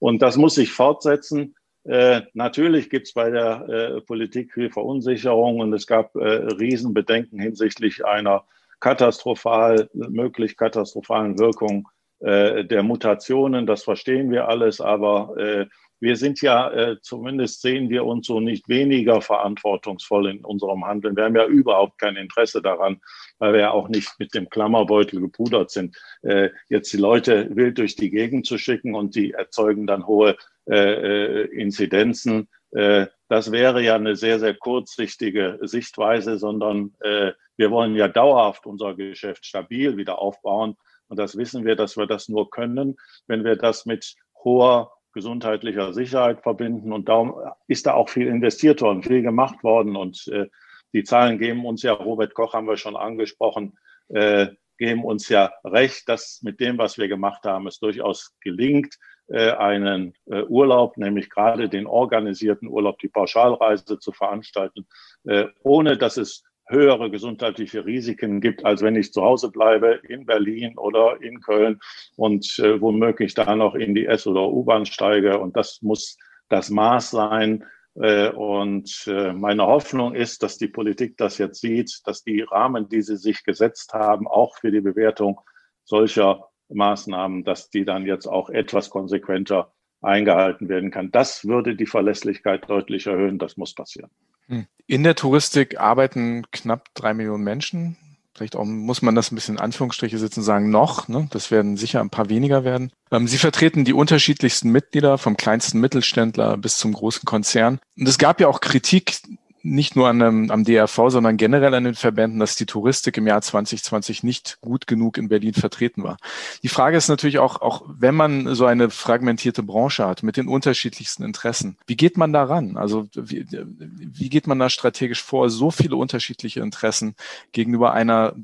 Und das muss sich fortsetzen. Äh, natürlich gibt es bei der äh, Politik viel Verunsicherung und es gab äh, Riesenbedenken hinsichtlich einer katastrophal, möglich katastrophalen Wirkung äh, der Mutationen. Das verstehen wir alles, aber äh, wir sind ja, äh, zumindest sehen wir uns so nicht weniger verantwortungsvoll in unserem Handeln. Wir haben ja überhaupt kein Interesse daran, weil wir ja auch nicht mit dem Klammerbeutel gepudert sind, äh, jetzt die Leute wild durch die Gegend zu schicken und die erzeugen dann hohe äh, äh, Inzidenzen. Äh, das wäre ja eine sehr, sehr kurzsichtige Sichtweise, sondern äh, wir wollen ja dauerhaft unser Geschäft stabil wieder aufbauen. Und das wissen wir, dass wir das nur können, wenn wir das mit hoher gesundheitlicher Sicherheit verbinden. Und darum ist da auch viel investiert worden, viel gemacht worden. Und äh, die Zahlen geben uns ja, Robert Koch haben wir schon angesprochen, äh, geben uns ja recht, dass mit dem, was wir gemacht haben, es durchaus gelingt, äh, einen äh, Urlaub, nämlich gerade den organisierten Urlaub, die Pauschalreise zu veranstalten, äh, ohne dass es höhere gesundheitliche Risiken gibt, als wenn ich zu Hause bleibe in Berlin oder in Köln und äh, womöglich da noch in die S- oder U-Bahn steige. Und das muss das Maß sein. Äh, und äh, meine Hoffnung ist, dass die Politik das jetzt sieht, dass die Rahmen, die sie sich gesetzt haben, auch für die Bewertung solcher Maßnahmen, dass die dann jetzt auch etwas konsequenter eingehalten werden kann. Das würde die Verlässlichkeit deutlich erhöhen. Das muss passieren. Hm. In der Touristik arbeiten knapp drei Millionen Menschen. Vielleicht auch muss man das ein bisschen in Anführungsstriche sitzen, sagen noch. Ne? Das werden sicher ein paar weniger werden. Ähm, Sie vertreten die unterschiedlichsten Mitglieder, vom kleinsten Mittelständler bis zum großen Konzern. Und es gab ja auch Kritik nicht nur an, einem, am DRV, sondern generell an den Verbänden, dass die Touristik im Jahr 2020 nicht gut genug in Berlin vertreten war. Die Frage ist natürlich auch, auch wenn man so eine fragmentierte Branche hat mit den unterschiedlichsten Interessen, wie geht man da ran? Also wie, wie geht man da strategisch vor, so viele unterschiedliche Interessen gegenüber einer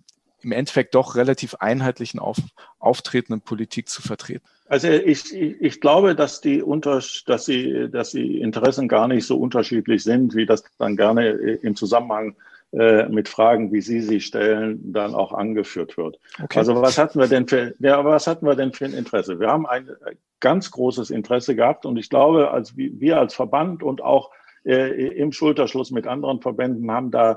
im Endeffekt doch relativ einheitlichen auf, auftretenden Politik zu vertreten? Also ich, ich, ich glaube, dass die, unter, dass, die, dass die Interessen gar nicht so unterschiedlich sind, wie das dann gerne im Zusammenhang äh, mit Fragen, wie Sie sie stellen, dann auch angeführt wird. Okay. Also was hatten wir denn für, ja, was hatten wir denn für ein Interesse? Wir haben ein ganz großes Interesse gehabt und ich glaube, als wir als Verband und auch äh, im Schulterschluss mit anderen Verbänden haben da äh,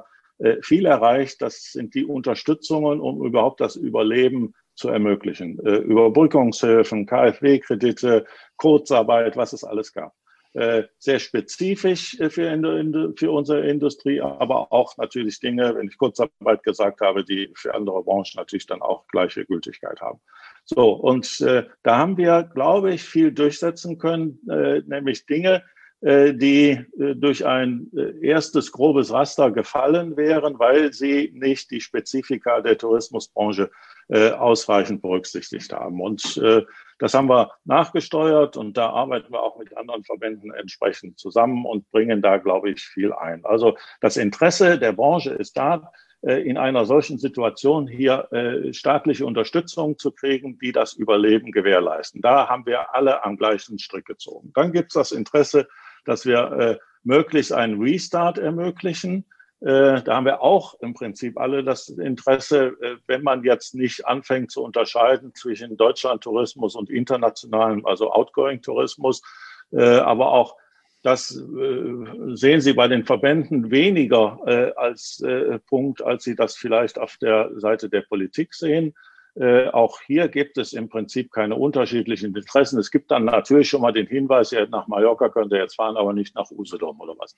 viel erreicht. Das sind die Unterstützungen, um überhaupt das Überleben zu ermöglichen. Äh, Überbrückungshilfen, KfW-Kredite, Kurzarbeit, was es alles gab. Äh, sehr spezifisch äh, für, für unsere Industrie, aber auch natürlich Dinge, wenn ich Kurzarbeit gesagt habe, die für andere Branchen natürlich dann auch gleiche Gültigkeit haben. So, und äh, da haben wir, glaube ich, viel durchsetzen können, äh, nämlich Dinge, äh, die äh, durch ein erstes grobes Raster gefallen wären, weil sie nicht die Spezifika der Tourismusbranche äh, ausreichend berücksichtigt haben. Und äh, das haben wir nachgesteuert und da arbeiten wir auch mit anderen Verbänden entsprechend zusammen und bringen da, glaube ich, viel ein. Also das Interesse der Branche ist da, äh, in einer solchen Situation hier äh, staatliche Unterstützung zu kriegen, die das Überleben gewährleisten. Da haben wir alle am gleichen Strick gezogen. Dann gibt es das Interesse, dass wir äh, möglichst einen Restart ermöglichen äh, da haben wir auch im Prinzip alle das Interesse, äh, wenn man jetzt nicht anfängt zu unterscheiden zwischen Deutschland-Tourismus und internationalem, also Outgoing-Tourismus, äh, aber auch das sehen Sie bei den Verbänden weniger als Punkt, als Sie das vielleicht auf der Seite der Politik sehen. Äh, auch hier gibt es im Prinzip keine unterschiedlichen Interessen. Es gibt dann natürlich schon mal den Hinweis, ja, nach Mallorca könnt ihr jetzt fahren, aber nicht nach Usedom oder was.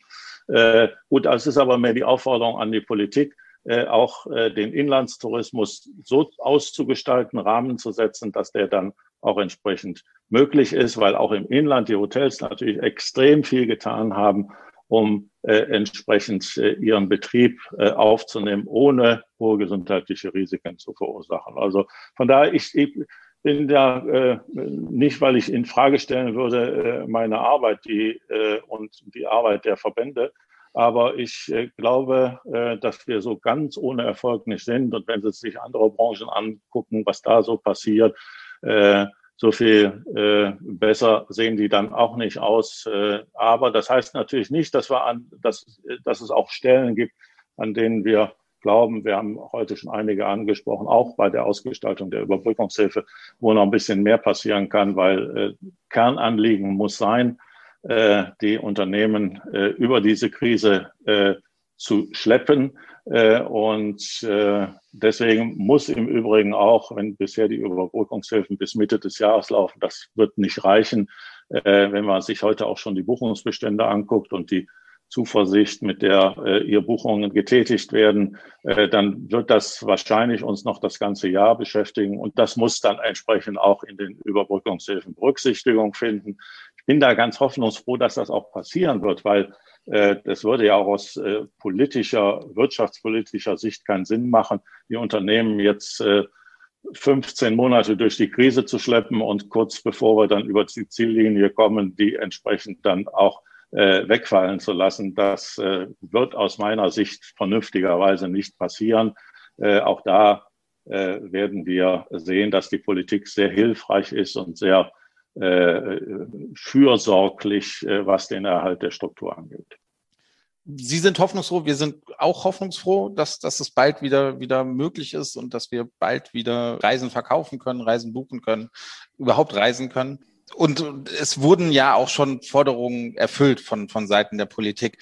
Äh, gut, das ist aber mehr die Aufforderung an die Politik, äh, auch äh, den Inlandstourismus so auszugestalten, Rahmen zu setzen, dass der dann auch entsprechend möglich ist, weil auch im Inland die Hotels natürlich extrem viel getan haben, um äh, entsprechend äh, ihren Betrieb äh, aufzunehmen, ohne hohe gesundheitliche Risiken zu verursachen. Also von daher, ich, ich bin da äh, nicht, weil ich in Frage stellen würde, äh, meine Arbeit die, äh, und die Arbeit der Verbände, aber ich äh, glaube, äh, dass wir so ganz ohne Erfolg nicht sind. Und wenn Sie sich andere Branchen angucken, was da so passiert, äh, so viel äh, besser sehen die dann auch nicht aus. Äh, aber das heißt natürlich nicht, dass, wir an, dass, dass es auch Stellen gibt, an denen wir glauben, wir haben heute schon einige angesprochen, auch bei der Ausgestaltung der Überbrückungshilfe, wo noch ein bisschen mehr passieren kann, weil äh, Kernanliegen muss sein, äh, die Unternehmen äh, über diese Krise äh, zu schleppen. Äh, und äh, deswegen muss im Übrigen auch, wenn bisher die Überbrückungshilfen bis Mitte des Jahres laufen, das wird nicht reichen, äh, wenn man sich heute auch schon die Buchungsbestände anguckt und die Zuversicht, mit der äh, ihr Buchungen getätigt werden, äh, dann wird das wahrscheinlich uns noch das ganze Jahr beschäftigen. Und das muss dann entsprechend auch in den Überbrückungshilfen Berücksichtigung finden. Ich bin da ganz hoffnungsfroh, dass das auch passieren wird, weil das würde ja auch aus äh, politischer, wirtschaftspolitischer Sicht keinen Sinn machen, die Unternehmen jetzt äh, 15 Monate durch die Krise zu schleppen und kurz bevor wir dann über die Ziellinie kommen, die entsprechend dann auch äh, wegfallen zu lassen. Das äh, wird aus meiner Sicht vernünftigerweise nicht passieren. Äh, auch da äh, werden wir sehen, dass die Politik sehr hilfreich ist und sehr äh, fürsorglich, äh, was den Erhalt der Struktur angeht. Sie sind hoffnungsfroh, wir sind auch hoffnungsfroh, dass, dass es bald wieder, wieder möglich ist und dass wir bald wieder Reisen verkaufen können, Reisen buchen können, überhaupt reisen können. Und es wurden ja auch schon Forderungen erfüllt von, von Seiten der Politik.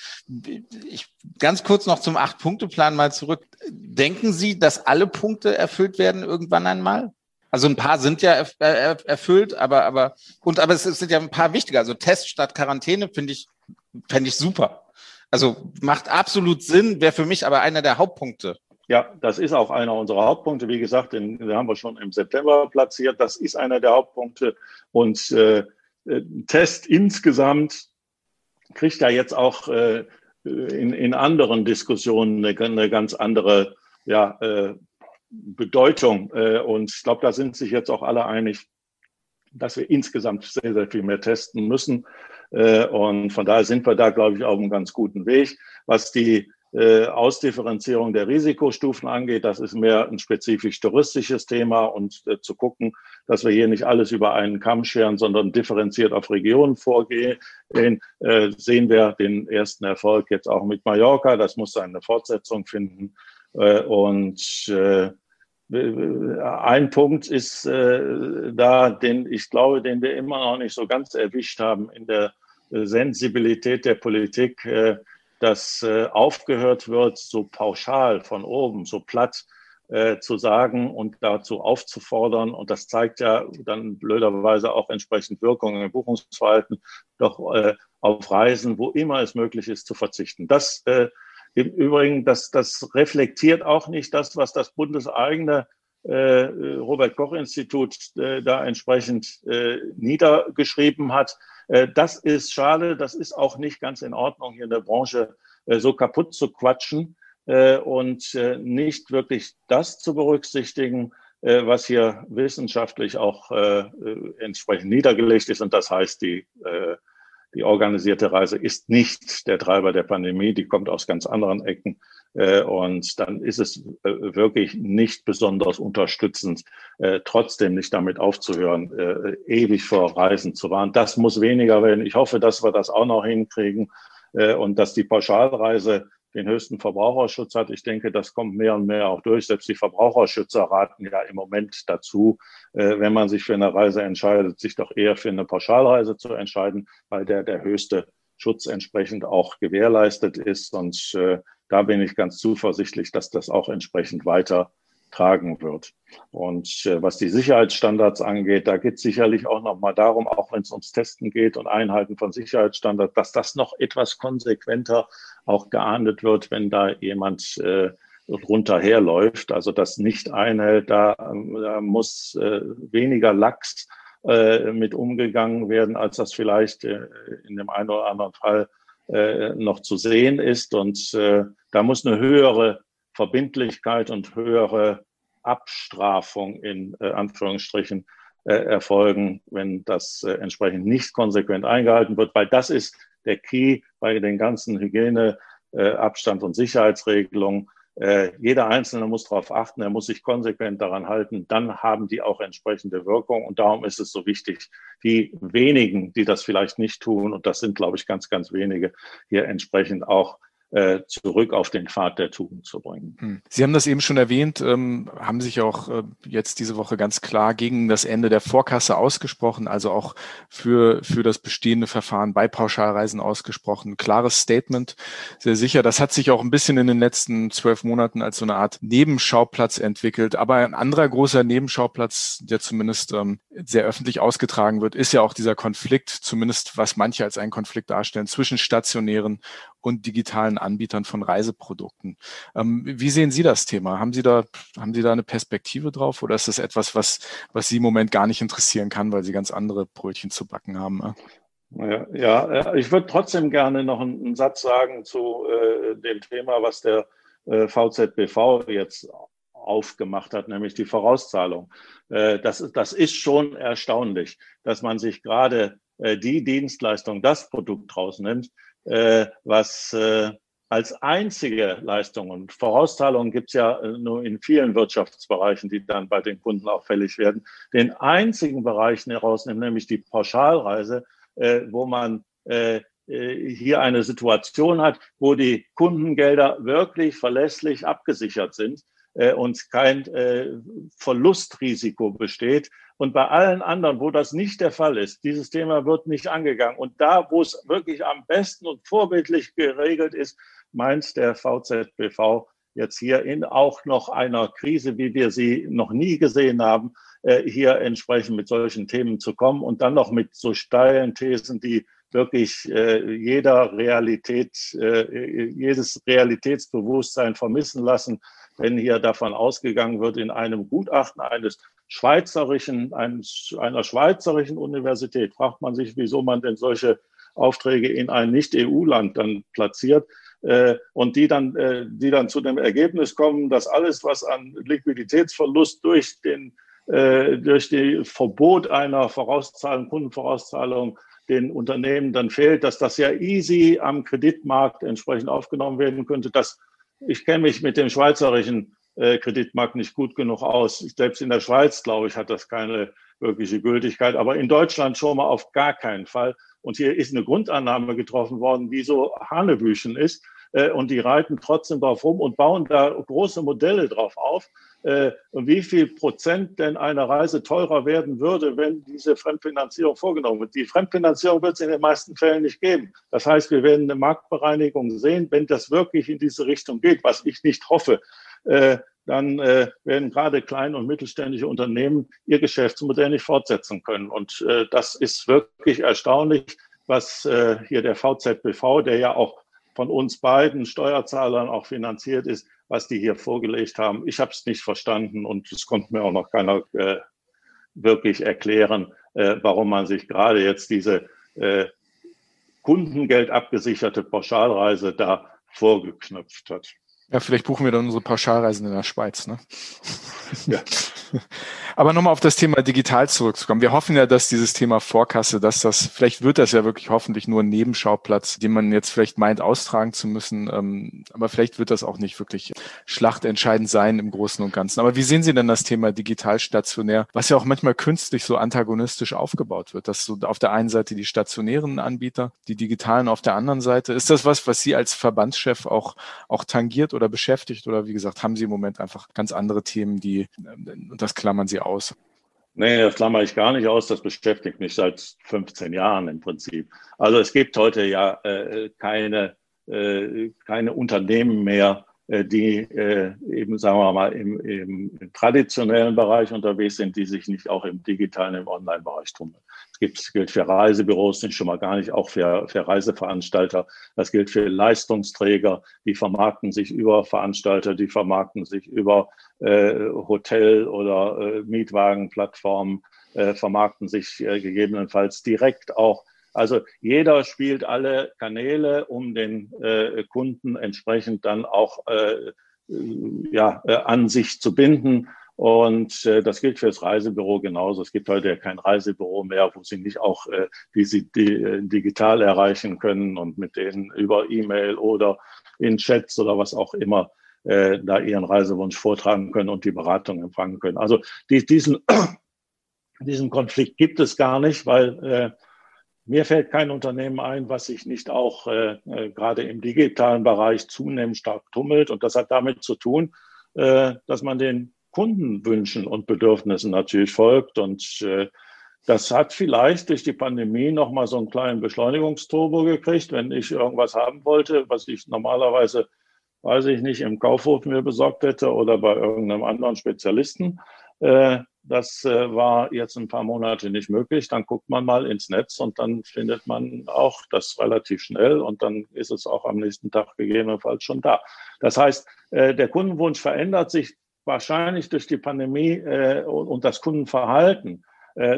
Ich, ganz kurz noch zum Acht-Punkte-Plan mal zurück. Denken Sie, dass alle Punkte erfüllt werden irgendwann einmal? Also ein paar sind ja erfüllt, aber, aber, und, aber es sind ja ein paar wichtiger. Also Test statt Quarantäne finde ich, fände ich super. Also macht absolut Sinn, wäre für mich aber einer der Hauptpunkte. Ja, das ist auch einer unserer Hauptpunkte. Wie gesagt, den, den haben wir schon im September platziert. Das ist einer der Hauptpunkte. Und äh, äh Test insgesamt kriegt ja jetzt auch äh, in, in anderen Diskussionen eine, eine ganz andere ja, äh, Bedeutung. Äh, und ich glaube, da sind sich jetzt auch alle einig, dass wir insgesamt sehr, sehr viel mehr testen müssen. Äh, und von daher sind wir da, glaube ich, auf einem ganz guten Weg. Was die äh, Ausdifferenzierung der Risikostufen angeht, das ist mehr ein spezifisch touristisches Thema und zu gucken, dass wir hier nicht alles über einen Kamm scheren, sondern differenziert auf Regionen vorgehen, sehen wir den ersten Erfolg jetzt auch mit Mallorca. Das muss seine Fortsetzung finden. Und ein Punkt ist äh, da, den ich glaube, den wir immer noch nicht so ganz erwischt haben in der äh, Sensibilität der Politik, äh, dass äh, aufgehört wird, so pauschal von oben, so platt äh, zu sagen und dazu aufzufordern. Und das zeigt ja dann blöderweise auch entsprechend Wirkungen im Buchungsverhalten, doch äh, auf Reisen, wo immer es möglich ist, zu verzichten. Das äh, im Übrigen, das, das reflektiert auch nicht das, was das bundeseigene äh, Robert Koch Institut äh, da entsprechend äh, niedergeschrieben hat. Äh, das ist schade, das ist auch nicht ganz in Ordnung, hier in der Branche äh, so kaputt zu quatschen äh, und nicht wirklich das zu berücksichtigen, was hier wissenschaftlich auch entsprechend niedergelegt ist. Und das heißt, die die organisierte Reise ist nicht der Treiber der Pandemie, die kommt aus ganz anderen Ecken. Äh, und dann ist es äh, wirklich nicht besonders unterstützend, äh, trotzdem nicht damit aufzuhören, ewig vor Reisen zu warnen. Das muss weniger werden. Ich hoffe, dass wir das auch noch hinkriegen und dass die Pauschalreise den höchsten Verbraucherschutz hat. Ich denke, das kommt mehr und mehr auch durch. Selbst die Verbraucherschützer raten ja im Moment dazu, äh, wenn man sich für eine Reise entscheidet, sich doch eher für eine Pauschalreise zu entscheiden, weil der der höchste Schutz entsprechend auch gewährleistet ist. Und äh, da bin ich ganz zuversichtlich, dass das auch entsprechend weiter tragen wird. Und äh, was die Sicherheitsstandards angeht, da geht es sicherlich auch noch mal darum, auch wenn es ums Testen geht und Einhalten von Sicherheitsstandards, dass das noch etwas konsequenter auch geahndet wird, wenn da jemand äh, runterherläuft, also das nicht einhält, da, da muss äh, weniger Lachs äh, mit umgegangen werden, als das vielleicht äh, in dem einen oder anderen Fall äh, noch zu sehen ist. Und äh, da muss eine höhere Verbindlichkeit und höhere Abstrafung in äh, Anführungsstrichen äh, erfolgen, wenn das äh, entsprechend nicht konsequent eingehalten wird, weil das ist der Key bei den ganzen Hygiene, äh, Abstand und Sicherheitsregelungen. Äh, jeder Einzelne muss darauf achten, er muss sich konsequent daran halten, dann haben die auch entsprechende Wirkung. Und darum ist es so wichtig, die wenigen, die das vielleicht nicht tun, und das sind, glaube ich, ganz, ganz wenige, hier entsprechend auch zurück auf den Pfad der Tugend zu bringen. Hm. Sie haben das eben schon erwähnt, ähm, haben sich auch äh, jetzt diese Woche ganz klar gegen das Ende der Vorkasse ausgesprochen, also auch für, für das bestehende Verfahren bei Pauschalreisen ausgesprochen. Klares Statement, sehr sicher. Das hat sich auch ein bisschen in den letzten zwölf Monaten als so eine Art Nebenschauplatz entwickelt. Aber ein anderer großer Nebenschauplatz, der zumindest ähm, sehr öffentlich ausgetragen wird, ist ja auch dieser Konflikt, zumindest was manche als einen Konflikt darstellen, zwischen stationären und digitalen Anbietern von Reiseprodukten. Ähm, wie sehen Sie das Thema? Haben Sie da, haben Sie da eine Perspektive drauf oder ist das etwas, was, was Sie im Moment gar nicht interessieren kann, weil Sie ganz andere Brötchen zu backen haben? Ja, ja ich würde trotzdem gerne noch einen, Satz sagen zu äh, dem Thema, was der äh, VZBV jetzt aufgemacht hat, nämlich die Vorauszahlung. Äh, das, das ist schon erstaunlich, dass man sich gerade äh, die Dienstleistung, das Produkt rausnimmt, was als einzige Leistung und Vorauszahlungen gibt es ja nur in vielen Wirtschaftsbereichen, die dann bei den Kunden auch fällig werden, den einzigen Bereich herausnimmt, nämlich die Pauschalreise, wo man hier eine Situation hat, wo die Kundengelder wirklich verlässlich abgesichert sind äh, und kein äh, Verlustrisiko besteht. Und bei allen anderen, wo das nicht der Fall ist, dieses Thema wird nicht angegangen. Und da, wo es wirklich am besten und vorbildlich geregelt ist, meint der VZBV jetzt hier in auch noch einer Krise, wie wir sie noch nie gesehen haben, äh, hier entsprechend mit solchen Themen zu kommen und dann noch mit so steilen Thesen, die wirklich äh, jeder Realität, äh, jedes Realitätsbewusstsein vermissen lassen wenn hier davon ausgegangen wird, in einem Gutachten eines schweizerischen, einer schweizerischen Universität, fragt man sich, wieso man denn solche Aufträge in ein Nicht-EU-Land dann platziert äh, und die dann, äh, die dann zu dem Ergebnis kommen, dass alles, was an Liquiditätsverlust durch den äh, durch die Verbot einer Vorauszahlung, Kundenvorauszahlung den Unternehmen dann fehlt, dass das ja easy am Kreditmarkt entsprechend aufgenommen werden könnte. Das ich kenne mich mit dem schweizerischen äh, Kreditmarkt nicht gut genug aus. Selbst in der Schweiz, glaube ich, hat das keine wirkliche Gültigkeit, aber in Deutschland schon mal auf gar keinen Fall. Und hier ist eine Grundannahme getroffen worden, die so Hanebüchen ist. Äh, und die reiten trotzdem drauf rum und bauen da große Modelle drauf auf. Äh, und wie viel Prozent denn eine Reise teurer werden würde, wenn diese Fremdfinanzierung vorgenommen wird. Die Fremdfinanzierung wird es in den meisten Fällen nicht geben. Das heißt, wir werden eine Marktbereinigung sehen, wenn das wirklich in diese Richtung geht, was ich nicht hoffe. Äh, dann werden gerade kleine und mittelständische Unternehmen ihr Geschäftsmodell nicht fortsetzen können. Und das ist wirklich erstaunlich, was hier der VZBV, der ja auch von uns beiden Steuerzahlern auch finanziert ist, was die hier vorgelegt haben. Ich habe es nicht verstanden und es konnte mir auch noch keiner äh, wirklich erklären, äh, warum man sich gerade jetzt diese äh, Kundengeld abgesicherte Pauschalreise da vorgeknüpft hat. Ja, vielleicht buchen wir dann unsere Pauschalreisen in der Schweiz. Ne? Ja. Aber nochmal auf das Thema digital zurückzukommen. Wir hoffen ja, dass dieses Thema Vorkasse, dass das, vielleicht wird das ja wirklich hoffentlich nur ein Nebenschauplatz, den man jetzt vielleicht meint, austragen zu müssen. Ähm, aber vielleicht wird das auch nicht wirklich schlachtentscheidend sein im Großen und Ganzen. Aber wie sehen Sie denn das Thema digital stationär, was ja auch manchmal künstlich so antagonistisch aufgebaut wird, dass so auf der einen Seite die stationären Anbieter, die digitalen auf der anderen Seite. Ist das was, was Sie als Verbandschef auch, auch tangiert oder beschäftigt? Oder wie gesagt, haben Sie im Moment einfach ganz andere Themen, die, ähm, das klammern Sie aus? Nee, das klammer ich gar nicht aus. Das beschäftigt mich seit 15 Jahren im Prinzip. Also es gibt heute ja äh, keine, äh, keine Unternehmen mehr, äh, die äh, eben, sagen wir mal, im, im, im, traditionellen Bereich unterwegs sind, die sich nicht auch im digitalen, im Online-Bereich tummeln. Das gilt für Reisebüros, nicht schon mal gar nicht, auch für, für Reiseveranstalter. Das gilt für Leistungsträger, die vermarkten sich über Veranstalter, die vermarkten sich über äh, Hotel- oder äh, Mietwagenplattformen, äh, vermarkten sich äh, gegebenenfalls direkt auch also jeder spielt alle Kanäle, um den äh, Kunden entsprechend dann auch äh, ja, äh, an sich zu binden. Und äh, das gilt für das Reisebüro genauso. Es gibt heute ja kein Reisebüro mehr, wo Sie nicht auch, äh, die Sie die, äh, digital erreichen können und mit denen über E-Mail oder in Chats oder was auch immer äh, da Ihren Reisewunsch vortragen können und die Beratung empfangen können. Also die, diesen, diesen Konflikt gibt es gar nicht, weil äh, mir fällt kein Unternehmen ein, was sich nicht auch äh, äh, gerade im digitalen Bereich zunehmend stark tummelt. Und das hat damit zu tun, äh, dass man den Kundenwünschen und Bedürfnissen natürlich folgt. Und äh, das hat vielleicht durch die Pandemie nochmal so einen kleinen Beschleunigungsturbo gekriegt. Wenn ich irgendwas haben wollte, was ich normalerweise, weiß ich nicht, im Kaufhof mir besorgt hätte oder bei irgendeinem anderen Spezialisten, äh, das äh, war jetzt ein paar Monate nicht möglich. Dann guckt man mal ins Netz und dann findet man auch das relativ schnell und dann ist es auch am nächsten Tag gegebenenfalls schon da. Das heißt, äh, der Kundenwunsch verändert sich wahrscheinlich durch die Pandemie äh, und das Kundenverhalten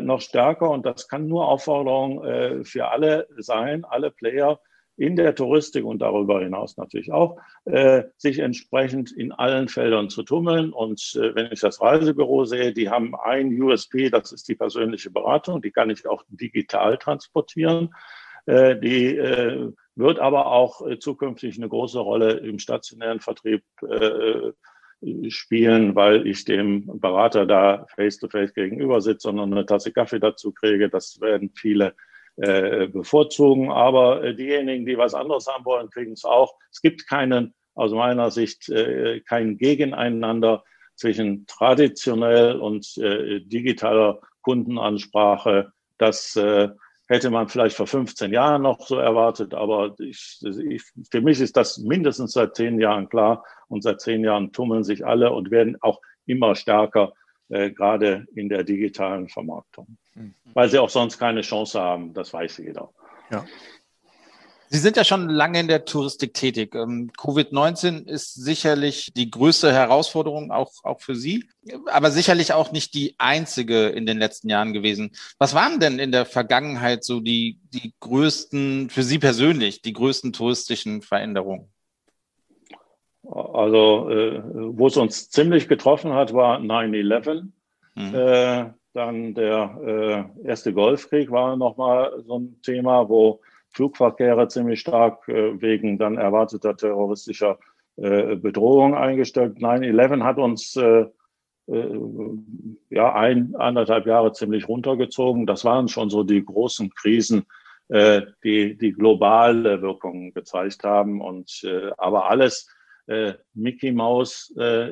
noch stärker und das kann nur Aufforderung für alle sein, alle Player, in der Touristik und darüber hinaus natürlich auch, äh, sich entsprechend in allen Feldern zu tummeln. Und äh, wenn ich das Reisebüro sehe, die haben ein USP, das ist die persönliche Beratung, die kann ich auch digital transportieren. Äh, die äh, wird aber auch äh, zukünftig eine große Rolle im stationären Vertrieb äh, spielen, weil ich dem Berater da face-to-face -face gegenüber sitze und eine Tasse Kaffee dazu kriege. Das werden viele äh, bevorzugen. Aber äh, diejenigen, die was anderes haben wollen, kriegen es auch. Es gibt keinen, aus meiner Sicht, äh, kein Gegeneinander zwischen traditionell und äh, digitaler Kundenansprache. Das äh, hätte man vielleicht vor 15 Jahren noch so erwartet, aber ich, ich, für mich ist das mindestens seit zehn Jahren klar und seit zehn Jahren tummeln sich alle und werden auch immer stärker äh, gerade in der digitalen Vermarktung. Mhm. Weil sie auch sonst keine Chance haben, das weiß jeder. Ja. Sie sind ja schon lange in der Touristik tätig. Ähm, Covid-19 ist sicherlich die größte Herausforderung auch, auch für Sie, aber sicherlich auch nicht die einzige in den letzten Jahren gewesen. Was waren denn in der Vergangenheit so die, die größten, für Sie persönlich, die größten touristischen Veränderungen? Also, äh, wo es uns ziemlich getroffen hat, war 9-11. Mhm. Äh, dann der äh, erste Golfkrieg war nochmal so ein Thema, wo Flugverkehre ziemlich stark äh, wegen dann erwarteter terroristischer äh, Bedrohung eingestellt. 9-11 hat uns äh, äh, ja ein, anderthalb Jahre ziemlich runtergezogen. Das waren schon so die großen Krisen, äh, die die globale Wirkung gezeigt haben. Und äh, aber alles Mickey Maus äh,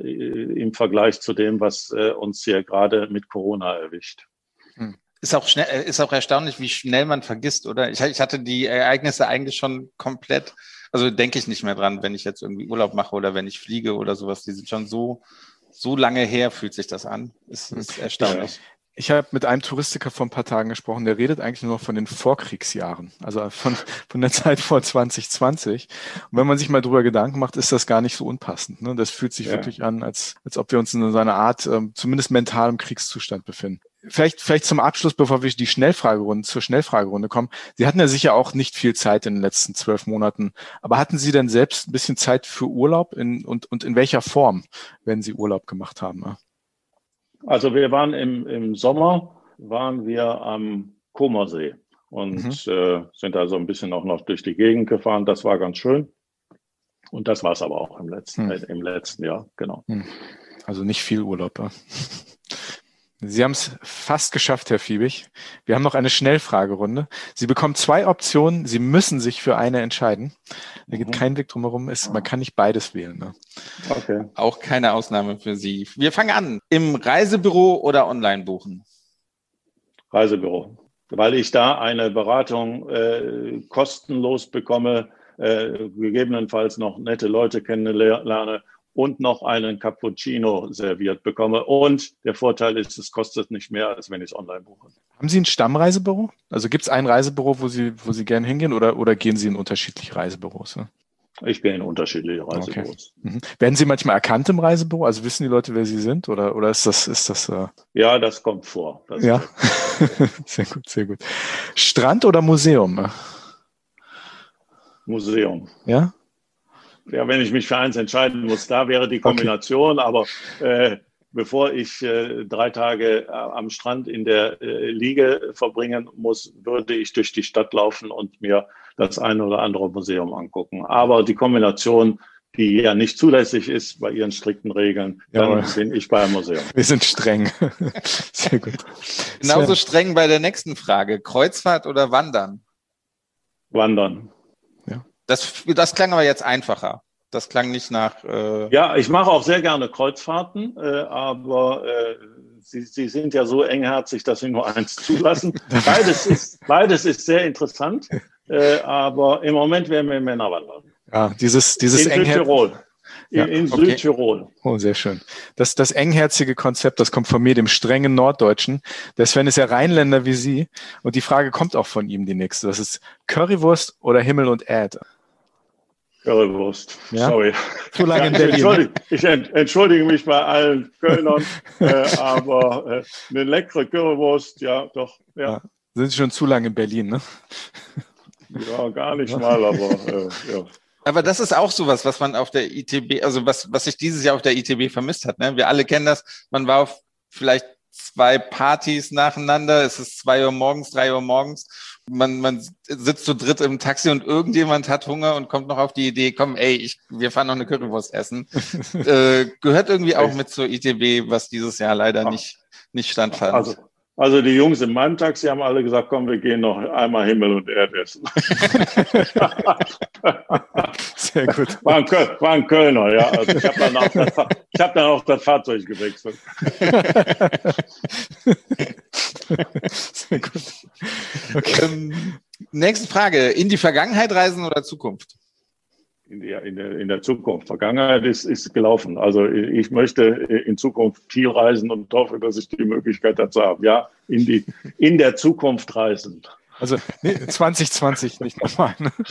im Vergleich zu dem, was uns hier gerade mit Corona erwischt. Hm. Ist auch schnell, äh, ist auch erstaunlich, wie schnell man vergisst, oder? Ich, ich hatte die Ereignisse eigentlich schon komplett, also denke ich nicht mehr dran, wenn ich jetzt irgendwie Urlaub mache oder wenn ich fliege oder sowas. Die sind schon so, so lange her, fühlt sich das an. Ist, ist erstaunlich. Ich habe mit einem Touristiker vor ein paar Tagen gesprochen, der redet eigentlich nur noch von den Vorkriegsjahren, also von, von der Zeit vor 2020. Und wenn man sich mal drüber Gedanken macht, ist das gar nicht so unpassend. Ne? Das fühlt sich ja. wirklich an, als, als ob wir uns in so einer Art, ähm, zumindest mentalem Kriegszustand befinden. Vielleicht, vielleicht zum Abschluss, bevor wir die Schnellfragerunde, zur Schnellfragerunde kommen. Sie hatten ja sicher auch nicht viel Zeit in den letzten zwölf Monaten. Aber hatten Sie denn selbst ein bisschen Zeit für Urlaub in, und, und in welcher Form, wenn Sie Urlaub gemacht haben? Also wir waren im, im Sommer, waren wir am Comersee und mhm. äh, sind also ein bisschen auch noch durch die Gegend gefahren. Das war ganz schön. Und das war es aber auch im letzten, mhm. äh, im letzten Jahr, genau. Mhm. Also nicht viel Urlaub. Ja. Sie haben es fast geschafft, Herr Fiebig. Wir haben noch eine Schnellfragerunde. Sie bekommen zwei Optionen. Sie müssen sich für eine entscheiden. Da geht mhm. kein Weg drumherum. Ist, man kann nicht beides wählen. Ne? Okay. Auch keine Ausnahme für Sie. Wir fangen an. Im Reisebüro oder online buchen? Reisebüro. Weil ich da eine Beratung äh, kostenlos bekomme, äh, gegebenenfalls noch nette Leute kennenlerne und noch einen Cappuccino serviert bekomme. Und der Vorteil ist, es kostet nicht mehr, als wenn ich es online buche. Haben Sie ein Stammreisebüro? Also gibt es ein Reisebüro, wo Sie, wo Sie gerne hingehen oder, oder gehen Sie in unterschiedliche Reisebüros? Ne? Ich gehe in unterschiedliche Reisebüros. Okay. Mhm. Werden Sie manchmal erkannt im Reisebüro? Also wissen die Leute, wer Sie sind? Oder, oder ist das, ist das? Äh... Ja, das kommt vor. Das ja, sehr gut, sehr gut. Strand oder Museum? Museum. Ja? Ja, wenn ich mich für eins entscheiden muss, da wäre die Kombination. Okay. Aber äh, bevor ich äh, drei Tage äh, am Strand in der äh, Liege verbringen muss, würde ich durch die Stadt laufen und mir das eine oder andere Museum angucken. Aber die Kombination, die ja nicht zulässig ist bei ihren strikten Regeln, dann ja, bin ich beim Museum. Wir sind streng. Sehr gut. Genauso streng bei der nächsten Frage. Kreuzfahrt oder Wandern? Wandern. Das, das klang aber jetzt einfacher. Das klang nicht nach. Äh ja, ich mache auch sehr gerne Kreuzfahrten, äh, aber äh, Sie, Sie sind ja so engherzig, dass Sie nur eins zulassen. beides, ist, beides ist sehr interessant, äh, aber im Moment werden wir Männer wandern. Ja, dieses, dieses In Südtirol. In, ja, in okay. Südtirol. Oh, sehr schön. Das, das engherzige Konzept, das kommt von mir, dem strengen Norddeutschen. Der Sven ist ja Rheinländer wie Sie. Und die Frage kommt auch von ihm, die nächste. Das ist Currywurst oder Himmel und Erd? Currywurst. Ja? Sorry. Zu lange ja, in Berlin. Entschuldige, ich entschuldige mich bei allen Kölnern, äh, aber äh, eine leckere Currywurst, ja, doch. Ja. ja. Sind Sie schon zu lange in Berlin, ne? Ja, gar nicht mal, aber äh, ja. Aber das ist auch sowas, was man auf der ITB, also was, was sich dieses Jahr auf der ITB vermisst hat. Ne? Wir alle kennen das. Man war auf vielleicht zwei Partys nacheinander. Es ist zwei Uhr morgens, drei Uhr morgens. Man, man sitzt zu dritt im Taxi und irgendjemand hat Hunger und kommt noch auf die Idee, komm, ey, ich, wir fahren noch eine Currywurst essen. äh, gehört irgendwie auch mit zur ITB, was dieses Jahr leider nicht, nicht standfand. Also, also die Jungs in meinem Taxi haben alle gesagt, komm, wir gehen noch einmal Himmel und Erde essen. Sehr gut. War ein, Köl war ein Kölner, ja. Also ich habe dann, auch das, hab dann auch das Fahrzeug gewechselt. Sehr gut. Okay. Ähm, nächste Frage. In die Vergangenheit reisen oder Zukunft? In der, in der, in der Zukunft. Vergangenheit ist, ist gelaufen. Also ich möchte in Zukunft viel reisen und hoffe, dass ich die Möglichkeit dazu habe. Ja, in, die, in der Zukunft reisen. Also nee, 2020 nicht nochmal. Ne?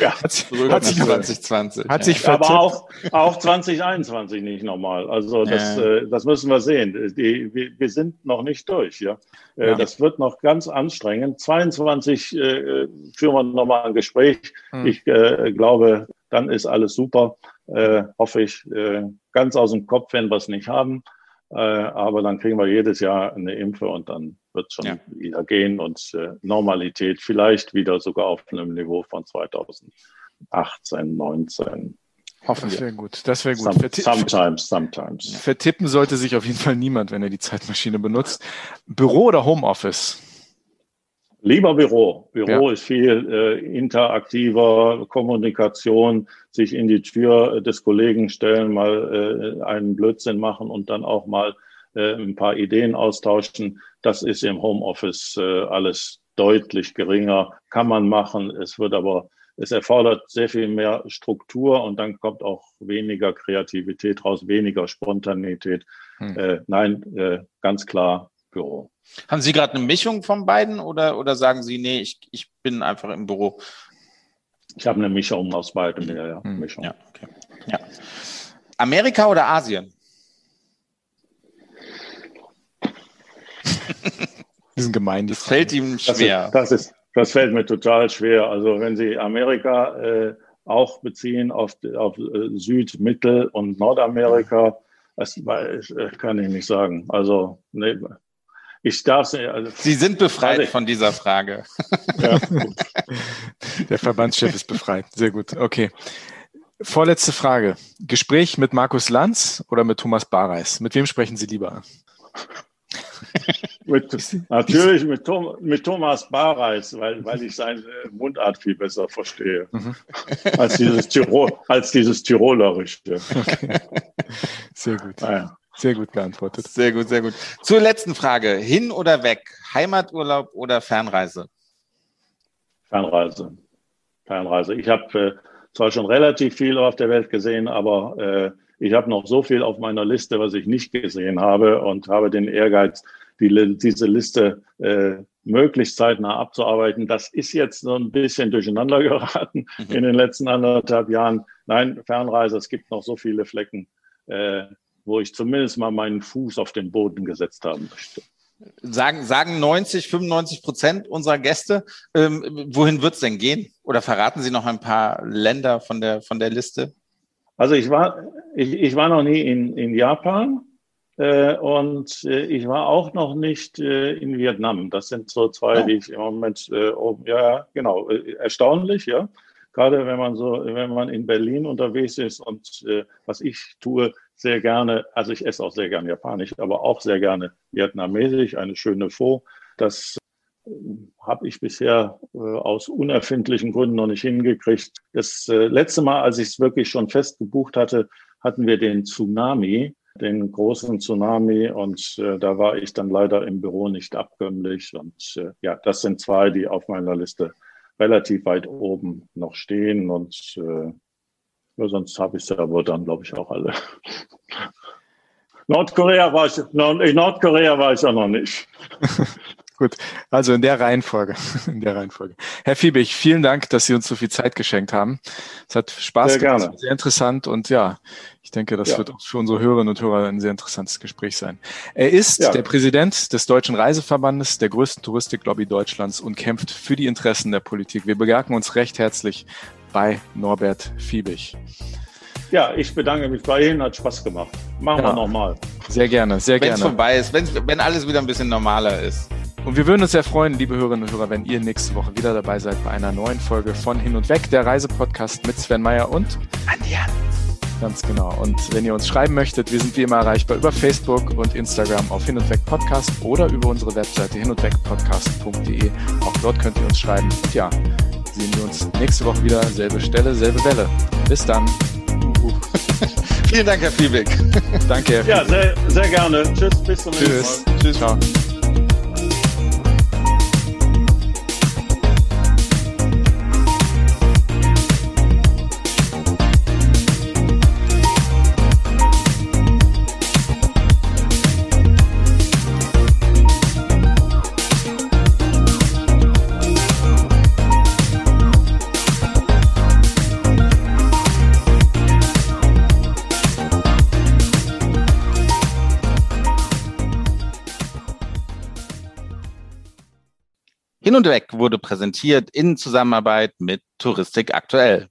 Ja, hat sich, hat sich 2020. Hat sich ja. Aber auch, auch 2021 nicht nochmal. Also das, ja. äh, das müssen wir sehen. Die, wir, wir sind noch nicht durch. Ja? Äh, ja. Das wird noch ganz anstrengend. 22 äh, führen wir nochmal ein Gespräch. Hm. Ich äh, glaube, dann ist alles super. Äh, hoffe ich äh, ganz aus dem Kopf, wenn wir es nicht haben. Äh, aber dann kriegen wir jedes Jahr eine Impfe und dann wird schon ja. wieder gehen und äh, Normalität vielleicht wieder sogar auf einem Niveau von 2018, 19. Hoffen das wäre gut. Das wäre gut. Some, sometimes, sometimes. Vertippen sollte sich auf jeden Fall niemand, wenn er die Zeitmaschine benutzt. Büro oder Homeoffice? Lieber Büro. Büro ja. ist viel äh, interaktiver, Kommunikation, sich in die Tür des Kollegen stellen, mal äh, einen Blödsinn machen und dann auch mal äh, ein paar Ideen austauschen. Das ist im Homeoffice äh, alles deutlich geringer. Kann man machen. Es wird aber, es erfordert sehr viel mehr Struktur und dann kommt auch weniger Kreativität raus, weniger Spontanität. Hm. Äh, nein, äh, ganz klar Büro. Haben Sie gerade eine Mischung von beiden oder, oder sagen Sie, nee, ich, ich bin einfach im Büro? Ich habe eine Mischung aus beidem, ja, ja. Hm, Mischung. Ja, okay. ja. Amerika oder Asien? Die sind gemein. Das fällt ihm schwer. Das, ist, das, ist, das fällt mir total schwer. Also wenn Sie Amerika äh, auch beziehen auf, auf äh, Süd-, Mittel- und Nordamerika, das, das äh, kann ich nicht sagen. Also nee, ich darf also, Sie sind befreit also, von dieser Frage. Ja, Der Verbandschef ist befreit. Sehr gut. Okay. Vorletzte Frage. Gespräch mit Markus Lanz oder mit Thomas Bareis? Mit wem sprechen Sie lieber? Mit, natürlich mit, Tom, mit Thomas Bareis, weil, weil ich seine Mundart viel besser verstehe mhm. als, dieses Tirol, als dieses Tirolerische. Okay. Sehr gut. Naja. Sehr gut beantwortet. Sehr gut, sehr gut. Zur letzten Frage. Hin oder weg? Heimaturlaub oder Fernreise? Fernreise. Fernreise. Ich habe äh, zwar schon relativ viel auf der Welt gesehen, aber äh, ich habe noch so viel auf meiner Liste, was ich nicht gesehen habe und habe den Ehrgeiz, die, diese Liste äh, möglichst zeitnah abzuarbeiten. Das ist jetzt so ein bisschen durcheinander geraten mhm. in den letzten anderthalb Jahren. Nein, Fernreise, es gibt noch so viele Flecken. Äh, wo ich zumindest mal meinen Fuß auf den Boden gesetzt haben möchte. Sagen, sagen 90, 95 Prozent unserer Gäste. Ähm, wohin wird es denn gehen? Oder verraten Sie noch ein paar Länder von der, von der Liste? Also ich war, ich, ich war noch nie in, in Japan äh, und äh, ich war auch noch nicht äh, in Vietnam. Das sind so zwei, oh. die ich im Moment, äh, oh, ja, genau, äh, erstaunlich, ja. Gerade wenn man so, wenn man in Berlin unterwegs ist und äh, was ich tue, sehr gerne, also ich esse auch sehr gerne Japanisch, aber auch sehr gerne Vietnamesisch, eine schöne Pho. Das habe ich bisher äh, aus unerfindlichen Gründen noch nicht hingekriegt. Das äh, letzte Mal, als ich es wirklich schon fest gebucht hatte, hatten wir den Tsunami, den großen Tsunami und äh, da war ich dann leider im Büro nicht abkömmlich und äh, ja, das sind zwei, die auf meiner Liste relativ weit oben noch stehen und äh, ja, sonst habe ich sie aber dann, glaube ich, auch alle. Nordkorea war ich, Nordkorea war ich ja noch nicht. Gut, also in der Reihenfolge. In der Reihenfolge. Herr Fiebig, vielen Dank, dass Sie uns so viel Zeit geschenkt haben. Es hat Spaß sehr gemacht, gerne. sehr interessant und ja, ich denke, das Ja. wird auch für unsere Hörerinnen und Hörer ein sehr interessantes Gespräch sein. Er ist Ja. der Präsident des Deutschen Reiseverbandes, der größten Touristiklobby Deutschlands und kämpft für die Interessen der Politik. Wir bedanken uns recht herzlich bei Norbert Fiebig. Ja, ich bedanke mich bei Ihnen, hat Spaß gemacht. Machen Ja. wir nochmal. Sehr gerne, sehr Wenn es gerne. vorbei ist, wenn's, wenn alles wieder ein bisschen normaler ist. Und wir würden uns sehr freuen, liebe Hörerinnen und Hörer, wenn ihr nächste Woche wieder dabei seid bei einer neuen Folge von Hin und Weg, der Reisepodcast mit Sven Meyer und Andi Hans. Ganz genau. Und wenn ihr uns schreiben möchtet, wir sind wie immer erreichbar über Facebook und Instagram auf Hin und Weg Podcast oder über unsere Webseite hinundwegpodcast.de. Auch dort könnt ihr uns schreiben. Und ja, sehen wir uns nächste Woche wieder. Selbe Stelle, selbe Welle. Bis dann. Vielen Dank, Herr Fiebig. Danke. Herr Ja, sehr, sehr gerne. Tschüss, bis zum nächsten Mal. Tschüss. Tschüss. Ciao. Hin und Weg wurde präsentiert in Zusammenarbeit mit Touristik aktuell.